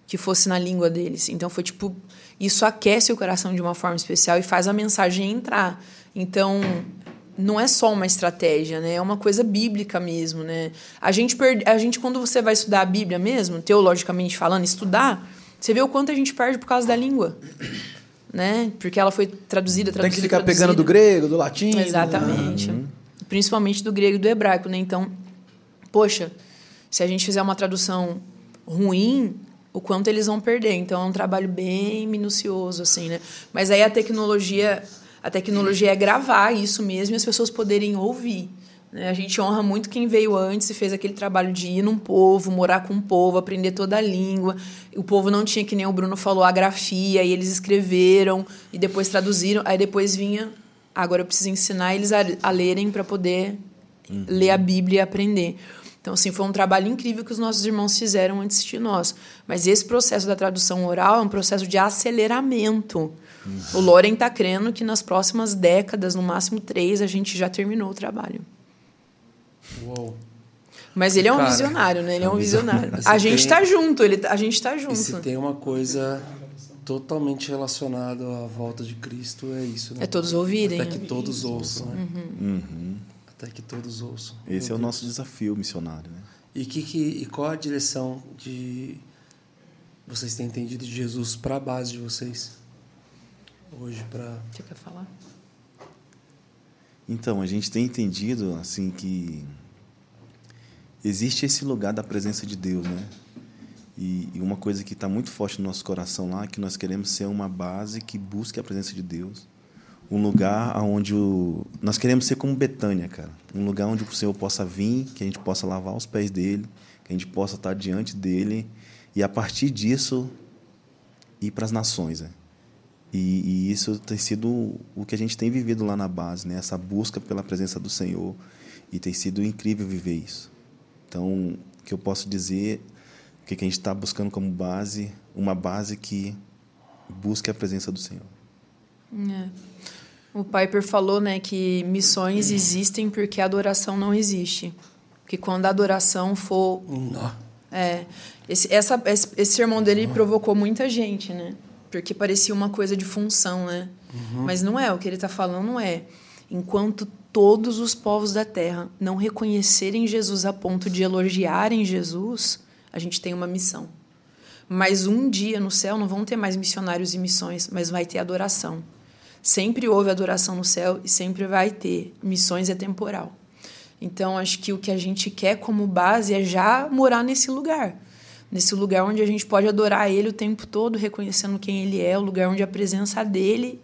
que fosse na língua deles. Então foi tipo, isso aquece o coração de uma forma especial e faz a mensagem entrar. Então, não é só uma estratégia, né? É uma coisa bíblica mesmo, né? A gente perde, a gente quando você vai estudar a Bíblia mesmo, teologicamente falando, estudar, você vê o quanto a gente perde por causa da língua. Né? Porque ela foi traduzida, traduzida, Tem que ficar traduzida. pegando do grego, do latim. Exatamente. Principalmente do grego e do hebraico, né? Então, poxa, se a gente fizer uma tradução ruim, o quanto eles vão perder. Então, é um trabalho bem minucioso, assim, né? Mas aí a tecnologia, a tecnologia é gravar isso mesmo e as pessoas poderem ouvir. Né? A gente honra muito quem veio antes e fez aquele trabalho de ir num povo, morar com o povo, aprender toda a língua. O povo não tinha, que nem o Bruno falou, a grafia, e eles escreveram e depois traduziram. Aí depois vinha Agora eu preciso ensinar eles a, a lerem para poder ler a Bíblia e aprender. Então, assim, foi um trabalho incrível que os nossos irmãos fizeram antes de nós. Mas esse processo da tradução oral é um processo de aceleramento. O Loren está crendo que nas próximas décadas, no máximo três, a gente já terminou o trabalho. Uou. Mas ele é um Cara, visionário, né? Ele é um visionário. Mas A gente tem- tá junto, ele, a gente tá E se junto. tem uma coisa totalmente relacionada à volta de Cristo, é isso, né? É todos ouvirem. Até que todos ouçam, né? Uhum. Até que todos ouçam. Esse é o nosso desafio missionário, né? E, que, que, e qual a direção de vocês têm entendido de Jesus para a base de vocês? Hoje, para. Você quer falar? Então, a gente tem entendido assim que existe esse lugar da presença de Deus, né? E, e uma coisa que está muito forte no nosso coração lá que nós queremos ser uma base que busque a presença de Deus, um lugar onde o nós queremos ser como Betânia, cara, um lugar onde o Senhor possa vir, que a gente possa lavar os pés dele, que a gente possa estar diante dele e a partir disso ir para as nações, né? E, e isso tem sido o que a gente tem vivido lá na base, né? Essa busca pela presença do Senhor. E tem sido incrível viver isso. Então, o que eu posso dizer, o que a gente está buscando como base, uma base que busque a presença do Senhor. É. O Piper falou, né, que missões existem porque a adoração não existe. Que quando a adoração for Nó. É, esse, essa, esse, esse sermão dele provocou muita gente, né? Porque parecia uma coisa de função, né? Mas não é, o que ele está falando não é. Enquanto todos os povos da terra não reconhecerem Jesus a ponto de elogiarem Jesus, a gente tem uma missão. Mas um dia no céu não vão ter mais missionários e missões, mas vai ter adoração. Sempre houve adoração no céu e sempre vai ter. Missões é temporal. Então, acho que o que a gente quer como base é já morar nesse lugar. Nesse lugar onde a gente pode adorar Ele o tempo todo, reconhecendo quem Ele é, o lugar onde a presença dele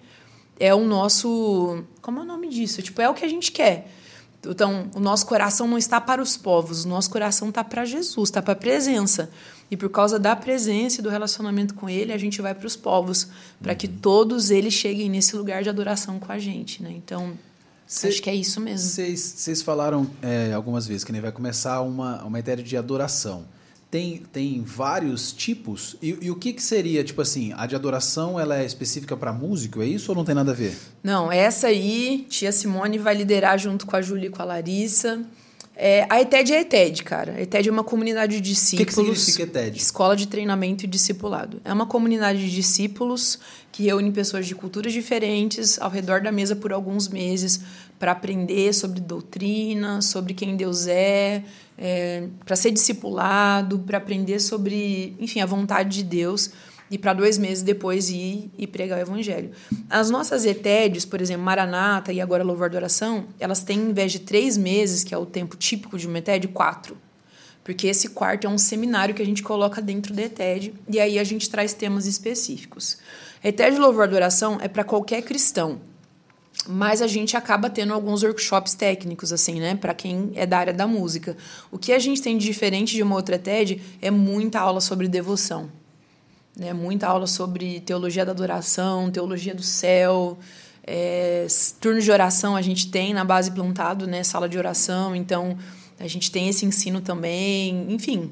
é o nosso. Como é o nome disso? Tipo, é o que a gente quer. Então, o nosso coração não está para os povos, o nosso coração está para Jesus, está para a presença. E por causa da presença e do relacionamento com Ele, a gente vai para os povos, para que todos eles cheguem nesse lugar de adoração com a gente. Né? Então, Cê- acho que é isso mesmo. Vocês vocês falaram é, algumas vezes que nem vai começar uma, uma ideia de adoração. Tem, tem vários tipos. E, e o que, que seria, tipo assim, a de adoração ela é específica para músico, é isso ou não tem nada a ver? Não, essa aí, tia Simone vai liderar junto com a Júlia e com a Larissa. É, a ETED é a ETED, cara. A ETED é uma comunidade de O que, discípulos. que significa TED? Escola de Treinamento e Discipulado. É uma comunidade de discípulos que reúne pessoas de culturas diferentes ao redor da mesa por alguns meses para aprender sobre doutrina, sobre quem Deus é, para ser discipulado, para aprender sobre, enfim, a vontade de Deus e para dois meses depois ir e pregar o evangelho. As nossas ETEDs, por exemplo, Maranata e agora Louvor de Oração, elas têm, em vez de três meses, que é o tempo típico de uma ETED, quatro. Porque esse quarto é um seminário que a gente coloca dentro da ETED e aí a gente traz temas específicos. A ETED Louvor de Oração é para qualquer cristão, mas a gente acaba tendo alguns workshops técnicos, assim, né? Para quem é da área da música. O que a gente tem de diferente de uma outra TED é muita aula sobre devoção. Né? Muita aula sobre teologia da adoração, teologia do céu. É, turno de oração a gente tem na base plantado, né? Sala de oração. Então, a gente tem esse ensino também. Enfim,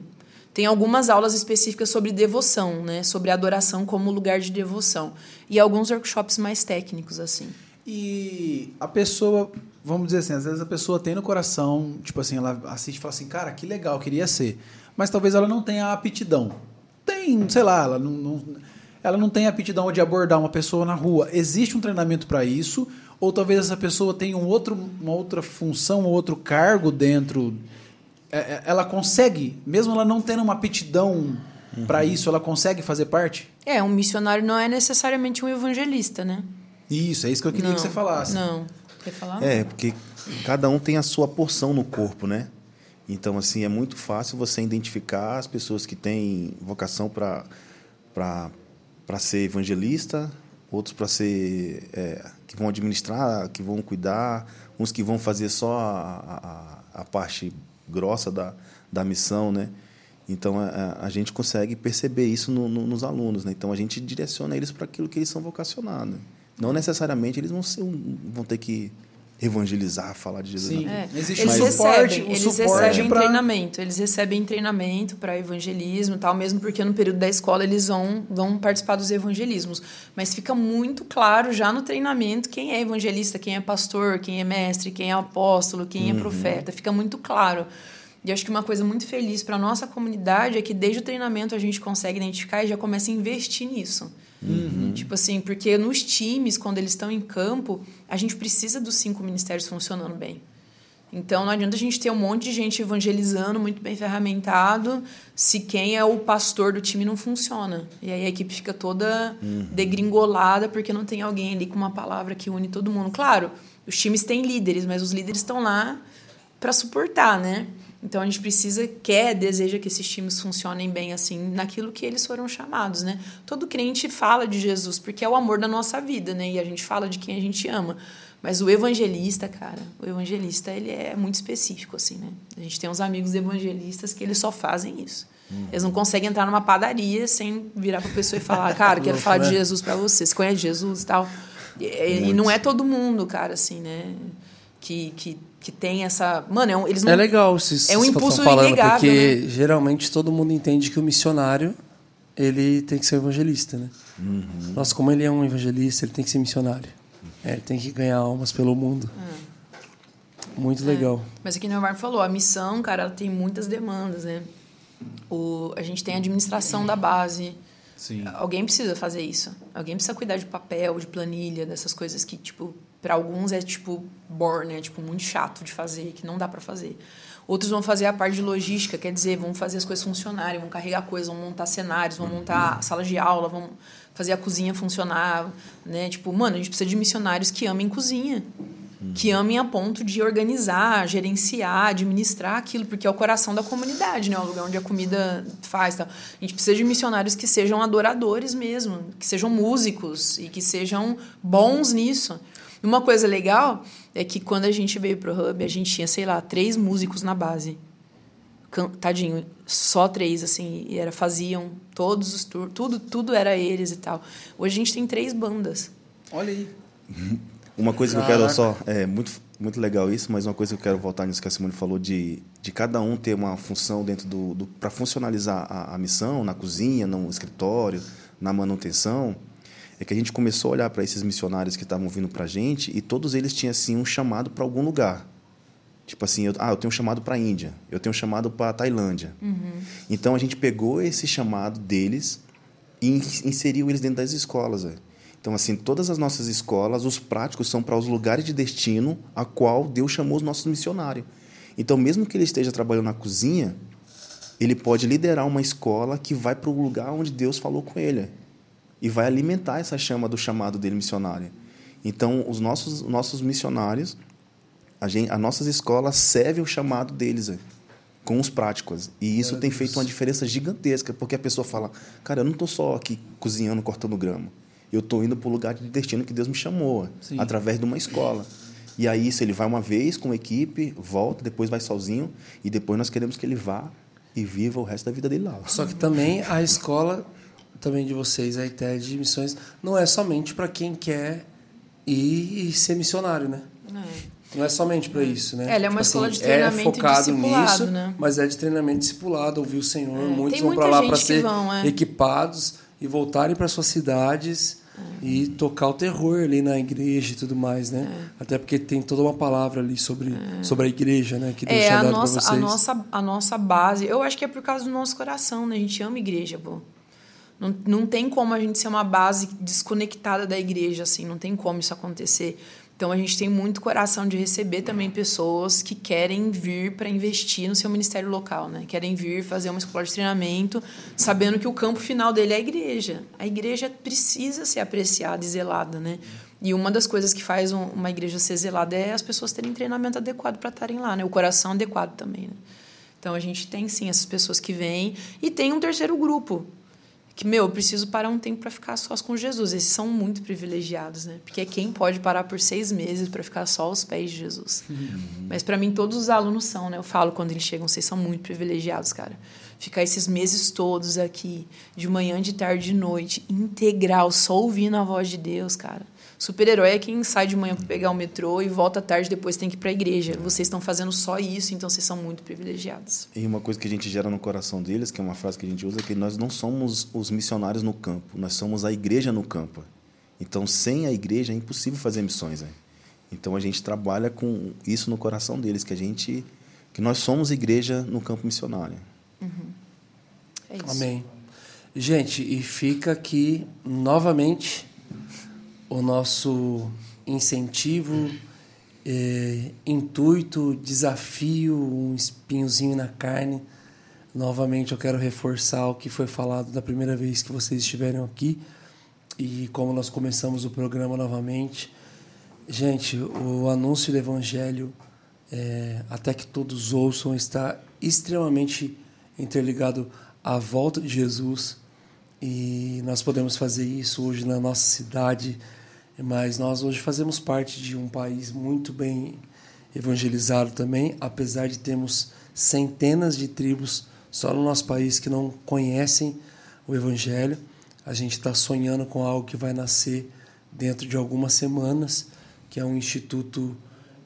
tem algumas aulas específicas sobre devoção, né? Sobre adoração como lugar de devoção. E alguns workshops mais técnicos, assim. E a pessoa, vamos dizer assim, às vezes a pessoa tem no coração, tipo assim, ela assiste e fala assim, cara, que legal, queria ser. Mas talvez ela não tenha a aptidão. Tem, sei lá, ela não, não- ela não tem a aptidão de abordar uma pessoa na rua. Existe um treinamento para isso? Ou talvez essa pessoa tenha um outro, uma outra função, um outro cargo dentro. É, é, Ela consegue, mesmo ela não tendo uma aptidão para isso, ela consegue fazer parte? É, um missionário não é necessariamente um evangelista, né? Isso, é isso que eu queria não, que você falasse. Não. Quer falar? É, porque cada um tem a sua porção no corpo, né? Então, assim, é muito fácil você identificar as pessoas que têm vocação para ser evangelista, outros para ser. é, que vão administrar, que vão cuidar, uns que vão fazer só a, a, a parte grossa da, da missão, né? Então, a, a gente consegue perceber isso no- no- nos alunos, né? Então, a gente direciona eles para aquilo que eles são vocacionados. Não necessariamente eles vão, ser um- vão ter que evangelizar, falar de Jesus. Sim. não. É, Existe eles um suporte, recebem, um eles suporte recebem pra- treinamento, eles recebem treinamento para evangelismo, e tal, mesmo porque no período da escola eles vão, vão participar dos evangelismos, mas fica muito claro já no treinamento quem é evangelista, quem é pastor, quem é mestre, quem é apóstolo, quem é profeta, fica muito claro. E acho que uma coisa muito feliz para nossa comunidade é que desde o treinamento a gente consegue identificar e já começa a investir nisso. Tipo assim, porque nos times, quando eles estão em campo, a gente precisa dos cinco ministérios funcionando bem. Então não adianta a gente ter um monte de gente evangelizando, muito bem ferramentado, se quem é o pastor do time não funciona. E aí a equipe fica toda degringolada porque não tem alguém ali com uma palavra que une todo mundo. Claro, os times têm líderes, mas os líderes estão lá para suportar, né? Então a gente precisa, quer, deseja que esses times funcionem bem assim, naquilo que eles foram chamados, né? Todo crente fala de Jesus porque é o amor da nossa vida, né? E a gente fala de quem a gente ama. Mas o evangelista, cara, o evangelista, ele é muito específico, assim, né? A gente tem uns amigos evangelistas que eles só fazem isso. Eles não conseguem entrar numa padaria sem virar pra pessoa e falar, cara, quero falar de Jesus para você, você conhece Jesus e tal. E, e não é todo mundo, cara, assim, né? Que, que, que tem essa. Mano, é um- eles não. É legal se É um impulso estão falando, inegável, porque né? geralmente todo mundo entende que o missionário ele tem que ser evangelista, né? Uhum. Nossa, como ele é um evangelista, ele tem que ser missionário. É, ele tem que ganhar almas pelo mundo. É. Muito legal. Mas aqui no Mar falou, a missão, cara, ela tem muitas demandas, né? O, a gente tem a administração da base. Sim. Alguém precisa fazer isso. Alguém precisa cuidar de papel, de planilha, dessas coisas que, tipo, para alguns é tipo bore, né? Tipo, muito chato de fazer, que não dá para fazer. Outros vão fazer a parte de logística, quer dizer, vão fazer as coisas funcionarem, vão carregar coisas, vão montar cenários, vão montar salas de aula, vão fazer a cozinha funcionar, né? Tipo, mano, a gente precisa de missionários que amem cozinha. Que amem a ponto de organizar, gerenciar, administrar aquilo, porque é o coração da comunidade, né? É o lugar onde a comida faz. Tal. A gente precisa de missionários que sejam adoradores mesmo, que sejam músicos e que sejam bons nisso. E Uma coisa legal é que quando a gente veio pro Hub, a gente tinha, sei lá, três músicos na base. Tadinho, só três, assim, e era, faziam todos os tours, tudo, tudo era eles e tal. Hoje a gente tem três bandas. Olha aí. Uma coisa que eu quero só. É muito, muito legal isso, mas uma coisa que eu quero voltar nisso que a Simone falou, de, de cada um ter uma função dentro do. do para funcionalizar a, a missão, na cozinha, no escritório, na manutenção, é que a gente começou a olhar para esses missionários que estavam vindo para a gente e todos eles tinham assim, um chamado para algum lugar. Tipo assim, eu, ah, eu tenho um chamado para a Índia, eu tenho um chamado para a Tailândia. Então a gente pegou esse chamado deles e in- inseriu eles dentro das escolas. velho. Então, assim, todas as nossas escolas, os práticos são para os lugares de destino a qual Deus chamou os nossos missionários. Então, mesmo que ele esteja trabalhando na cozinha, ele pode liderar uma escola que vai para o lugar onde Deus falou com ele e vai alimentar essa chama do chamado dele missionário. Então, os nossos, nossos missionários, a gente, as nossas escolas servem o chamado deles velho, com os práticos. E isso tem feito uma diferença gigantesca, porque a pessoa fala: Cara, eu não estou só aqui cozinhando, cortando grama. Eu estou indo para o lugar de destino que Deus me chamou, Sim. através de uma escola. E aí, isso ele vai uma vez com a equipe, volta, depois vai sozinho, e depois nós queremos que ele vá e viva o resto da vida dele lá. Só que também a escola também de vocês, a ITED de missões, não é somente para quem quer ir e ser missionário, né? Não é somente para isso, né? É, ela é uma escola de treinamento é focado nisso, né? mas é de treinamento discipulado, ouvir o Senhor. É, Muitos vão para lá para ser vão, é. equipados e voltarem para suas cidades É. e tocar o terror ali na igreja e tudo mais, né? É. Até porque tem toda uma palavra ali sobre, sobre a igreja, né? Que Deus É, a dado nossa, a, nossa, a nossa base. Eu acho que é por causa do nosso coração, né? A gente ama igreja, pô. Não, não tem como a gente ser uma base desconectada da igreja, assim. Não tem como isso acontecer. Então, a gente tem muito coração de receber também pessoas que querem vir para investir no seu ministério local, né? Querem vir fazer uma escola de treinamento, sabendo que o campo final dele é a igreja. A igreja precisa ser apreciada e zelada, né? E uma das coisas que faz um- uma igreja ser zelada é as pessoas terem treinamento adequado para estarem lá, né? O coração adequado também, né? Então a gente tem sim essas pessoas que vêm e tem um terceiro grupo que meu, eu preciso parar um tempo para ficar sós com Jesus. Esses são muito privilegiados, né? Porque quem pode parar por seis meses para ficar só aos pés de Jesus? Mas para mim todos os alunos são, né? Eu falo quando eles chegam, vocês são muito privilegiados, cara. Ficar esses meses todos aqui, de manhã, de tarde, de noite, integral, só ouvindo a voz de Deus, cara. Super-herói é quem sai de manhã para pegar o metrô e volta à tarde depois tem que ir para a igreja. Vocês estão fazendo só isso, então vocês são muito privilegiados. E uma coisa que a gente gera no coração deles, que é uma frase que a gente usa, é que nós não somos os missionários no campo, nós somos a igreja no campo. Então, sem a igreja é impossível fazer missões. Né? Então, a gente trabalha com isso no coração deles, que a gente, que nós somos igreja no campo missionário. Uhum. É isso. Amém. Gente, e fica aqui novamente o nosso incentivo, eh, intuito, desafio, um espinhozinho na carne. Novamente eu quero reforçar o que foi falado da primeira vez que vocês estiveram aqui e como nós começamos o programa novamente. Gente, o anúncio do Evangelho, eh, até que todos ouçam, está extremamente interligado à volta de Jesus e nós podemos fazer isso hoje na nossa cidade, mas nós hoje fazemos parte de um país muito bem evangelizado também, apesar de termos centenas de tribos só no nosso país que não conhecem o Evangelho. A gente está sonhando com algo que vai nascer dentro de algumas semanas, que é um instituto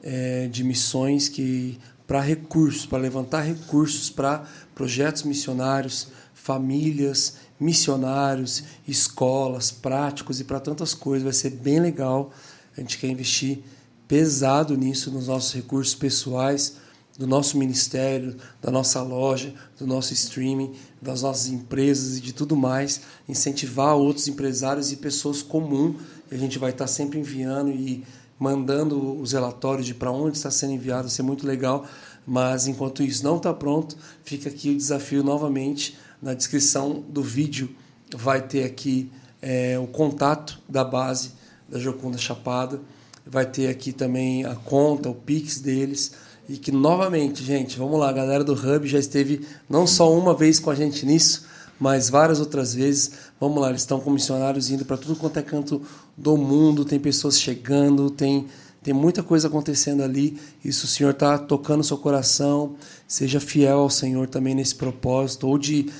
é, de missões que para recursos, para levantar recursos para projetos missionários, famílias missionários, escolas, práticos e para tantas coisas. Vai ser bem legal. A gente quer investir pesado nisso, nos nossos recursos pessoais, do nosso ministério, da nossa loja, do nosso streaming, das nossas empresas e de tudo mais. Incentivar outros empresários e pessoas comuns. A gente vai estar sempre enviando e mandando os relatórios de para onde está sendo enviado. Vai ser muito legal. Mas enquanto isso não está pronto, fica aqui o desafio novamente na descrição do vídeo vai ter aqui é, o contato da base da Jocunda Chapada. Vai ter aqui também a conta, o Pix deles. E que novamente, gente, vamos lá, a galera do Hub já esteve não só uma vez com a gente nisso, mas várias outras vezes. Vamos lá, eles estão com missionários indo para tudo quanto é canto do mundo, tem pessoas chegando, tem, tem muita coisa acontecendo ali. Isso o Senhor está tocando seu coração. Seja fiel ao Senhor também nesse propósito, ou de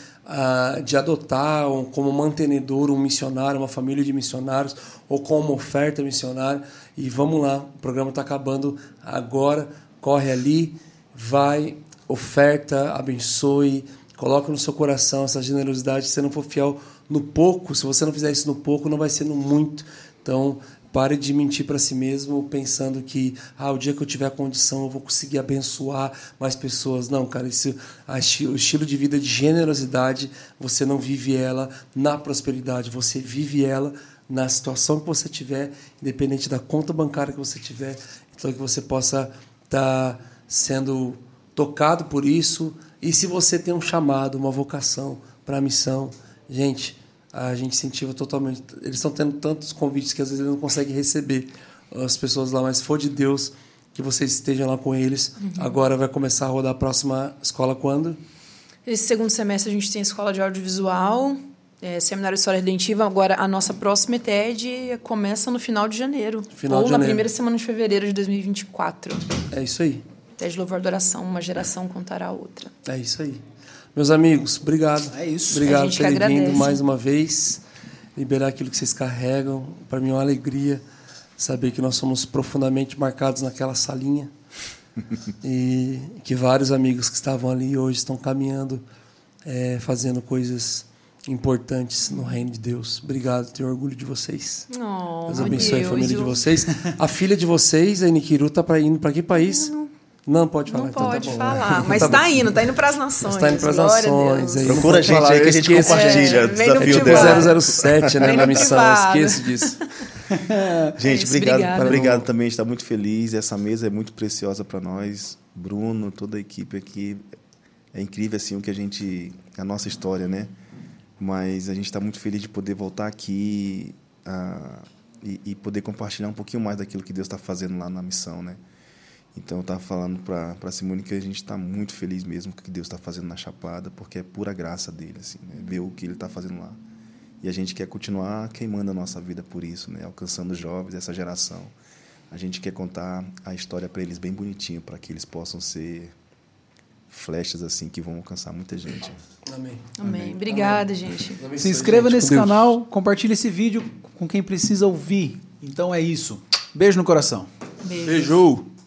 de adotar um, como mantenedor um missionário, uma família de missionários, ou como oferta missionária. E vamos lá, o programa está acabando agora. Corre ali, vai, oferta, abençoe, coloca no seu coração essa generosidade. Se você não for fiel no pouco, se você não fizer isso no pouco, não vai ser no muito. Então, Pare de mentir para si mesmo pensando que ah, o dia que eu tiver a condição eu vou conseguir abençoar mais pessoas. Não, cara, isso, o estilo de vida de generosidade, você não vive ela na prosperidade, você vive ela na situação que você tiver, independente da conta bancária que você tiver. Então, que você possa estar tá sendo tocado por isso. E se você tem um chamado, uma vocação para a missão, gente, a gente incentiva totalmente. Eles estão tendo tantos convites que às vezes eles não conseguem receber as pessoas lá, mas for de Deus que vocês estejam lá com eles. Uhum. Agora vai começar a rodar a próxima escola quando? Esse segundo semestre a gente tem escola de audiovisual, é, seminário de história redentiva. Agora a nossa próxima ETED começa no final de janeiro. Final ou de na janeiro. primeira semana de fevereiro de 2024. É isso aí. ETED Louvor Adoração, uma geração contará a outra. É isso aí. Meus amigos, obrigado. É isso. Obrigado A por terem vindo mais uma vez. Liberar aquilo que vocês carregam. Para mim é uma alegria saber que nós somos profundamente marcados naquela salinha. e que vários amigos que estavam ali hoje estão caminhando, é, fazendo coisas importantes no reino de Deus. Obrigado, tenho orgulho de vocês. Oh, Deus abençoe a Deus, família de vocês. A filha de vocês, a Nikiru, tá para indo para que país? Não, pode falar. Não então tá pode bom. falar, mas Tá está bom. indo, está indo para as nações. Está indo para as Glória a nações. Não Procura a gente falar, aí que a gente compartilha É, desafio dela. 007, né, na missão. privado. Esqueço disso. Gente, isso, obrigado, obrigado também. A gente está muito feliz. Essa mesa é muito preciosa para nós. Bruno, toda a equipe aqui. É incrível assim o que a gente, a nossa história, né? Mas a gente está muito feliz de poder voltar aqui ah, e, e poder compartilhar um pouquinho mais daquilo que Deus está fazendo lá na missão, né? Então eu estava falando para para Simone que a gente está muito feliz mesmo com o que Deus está fazendo na Chapada, porque é pura graça dele, assim, né? ver o que ele está fazendo lá. E a gente quer continuar queimando a nossa vida por isso, né? alcançando os jovens, essa geração. A gente quer contar a história para eles bem bonitinho, para que eles possam ser flechas assim que vão alcançar muita gente. Amém. Amém. Obrigada, gente. Se inscreva nesse Deus. canal, compartilhe esse vídeo com quem precisa ouvir. Então é isso. Beijo no coração. Beijo. Beijo.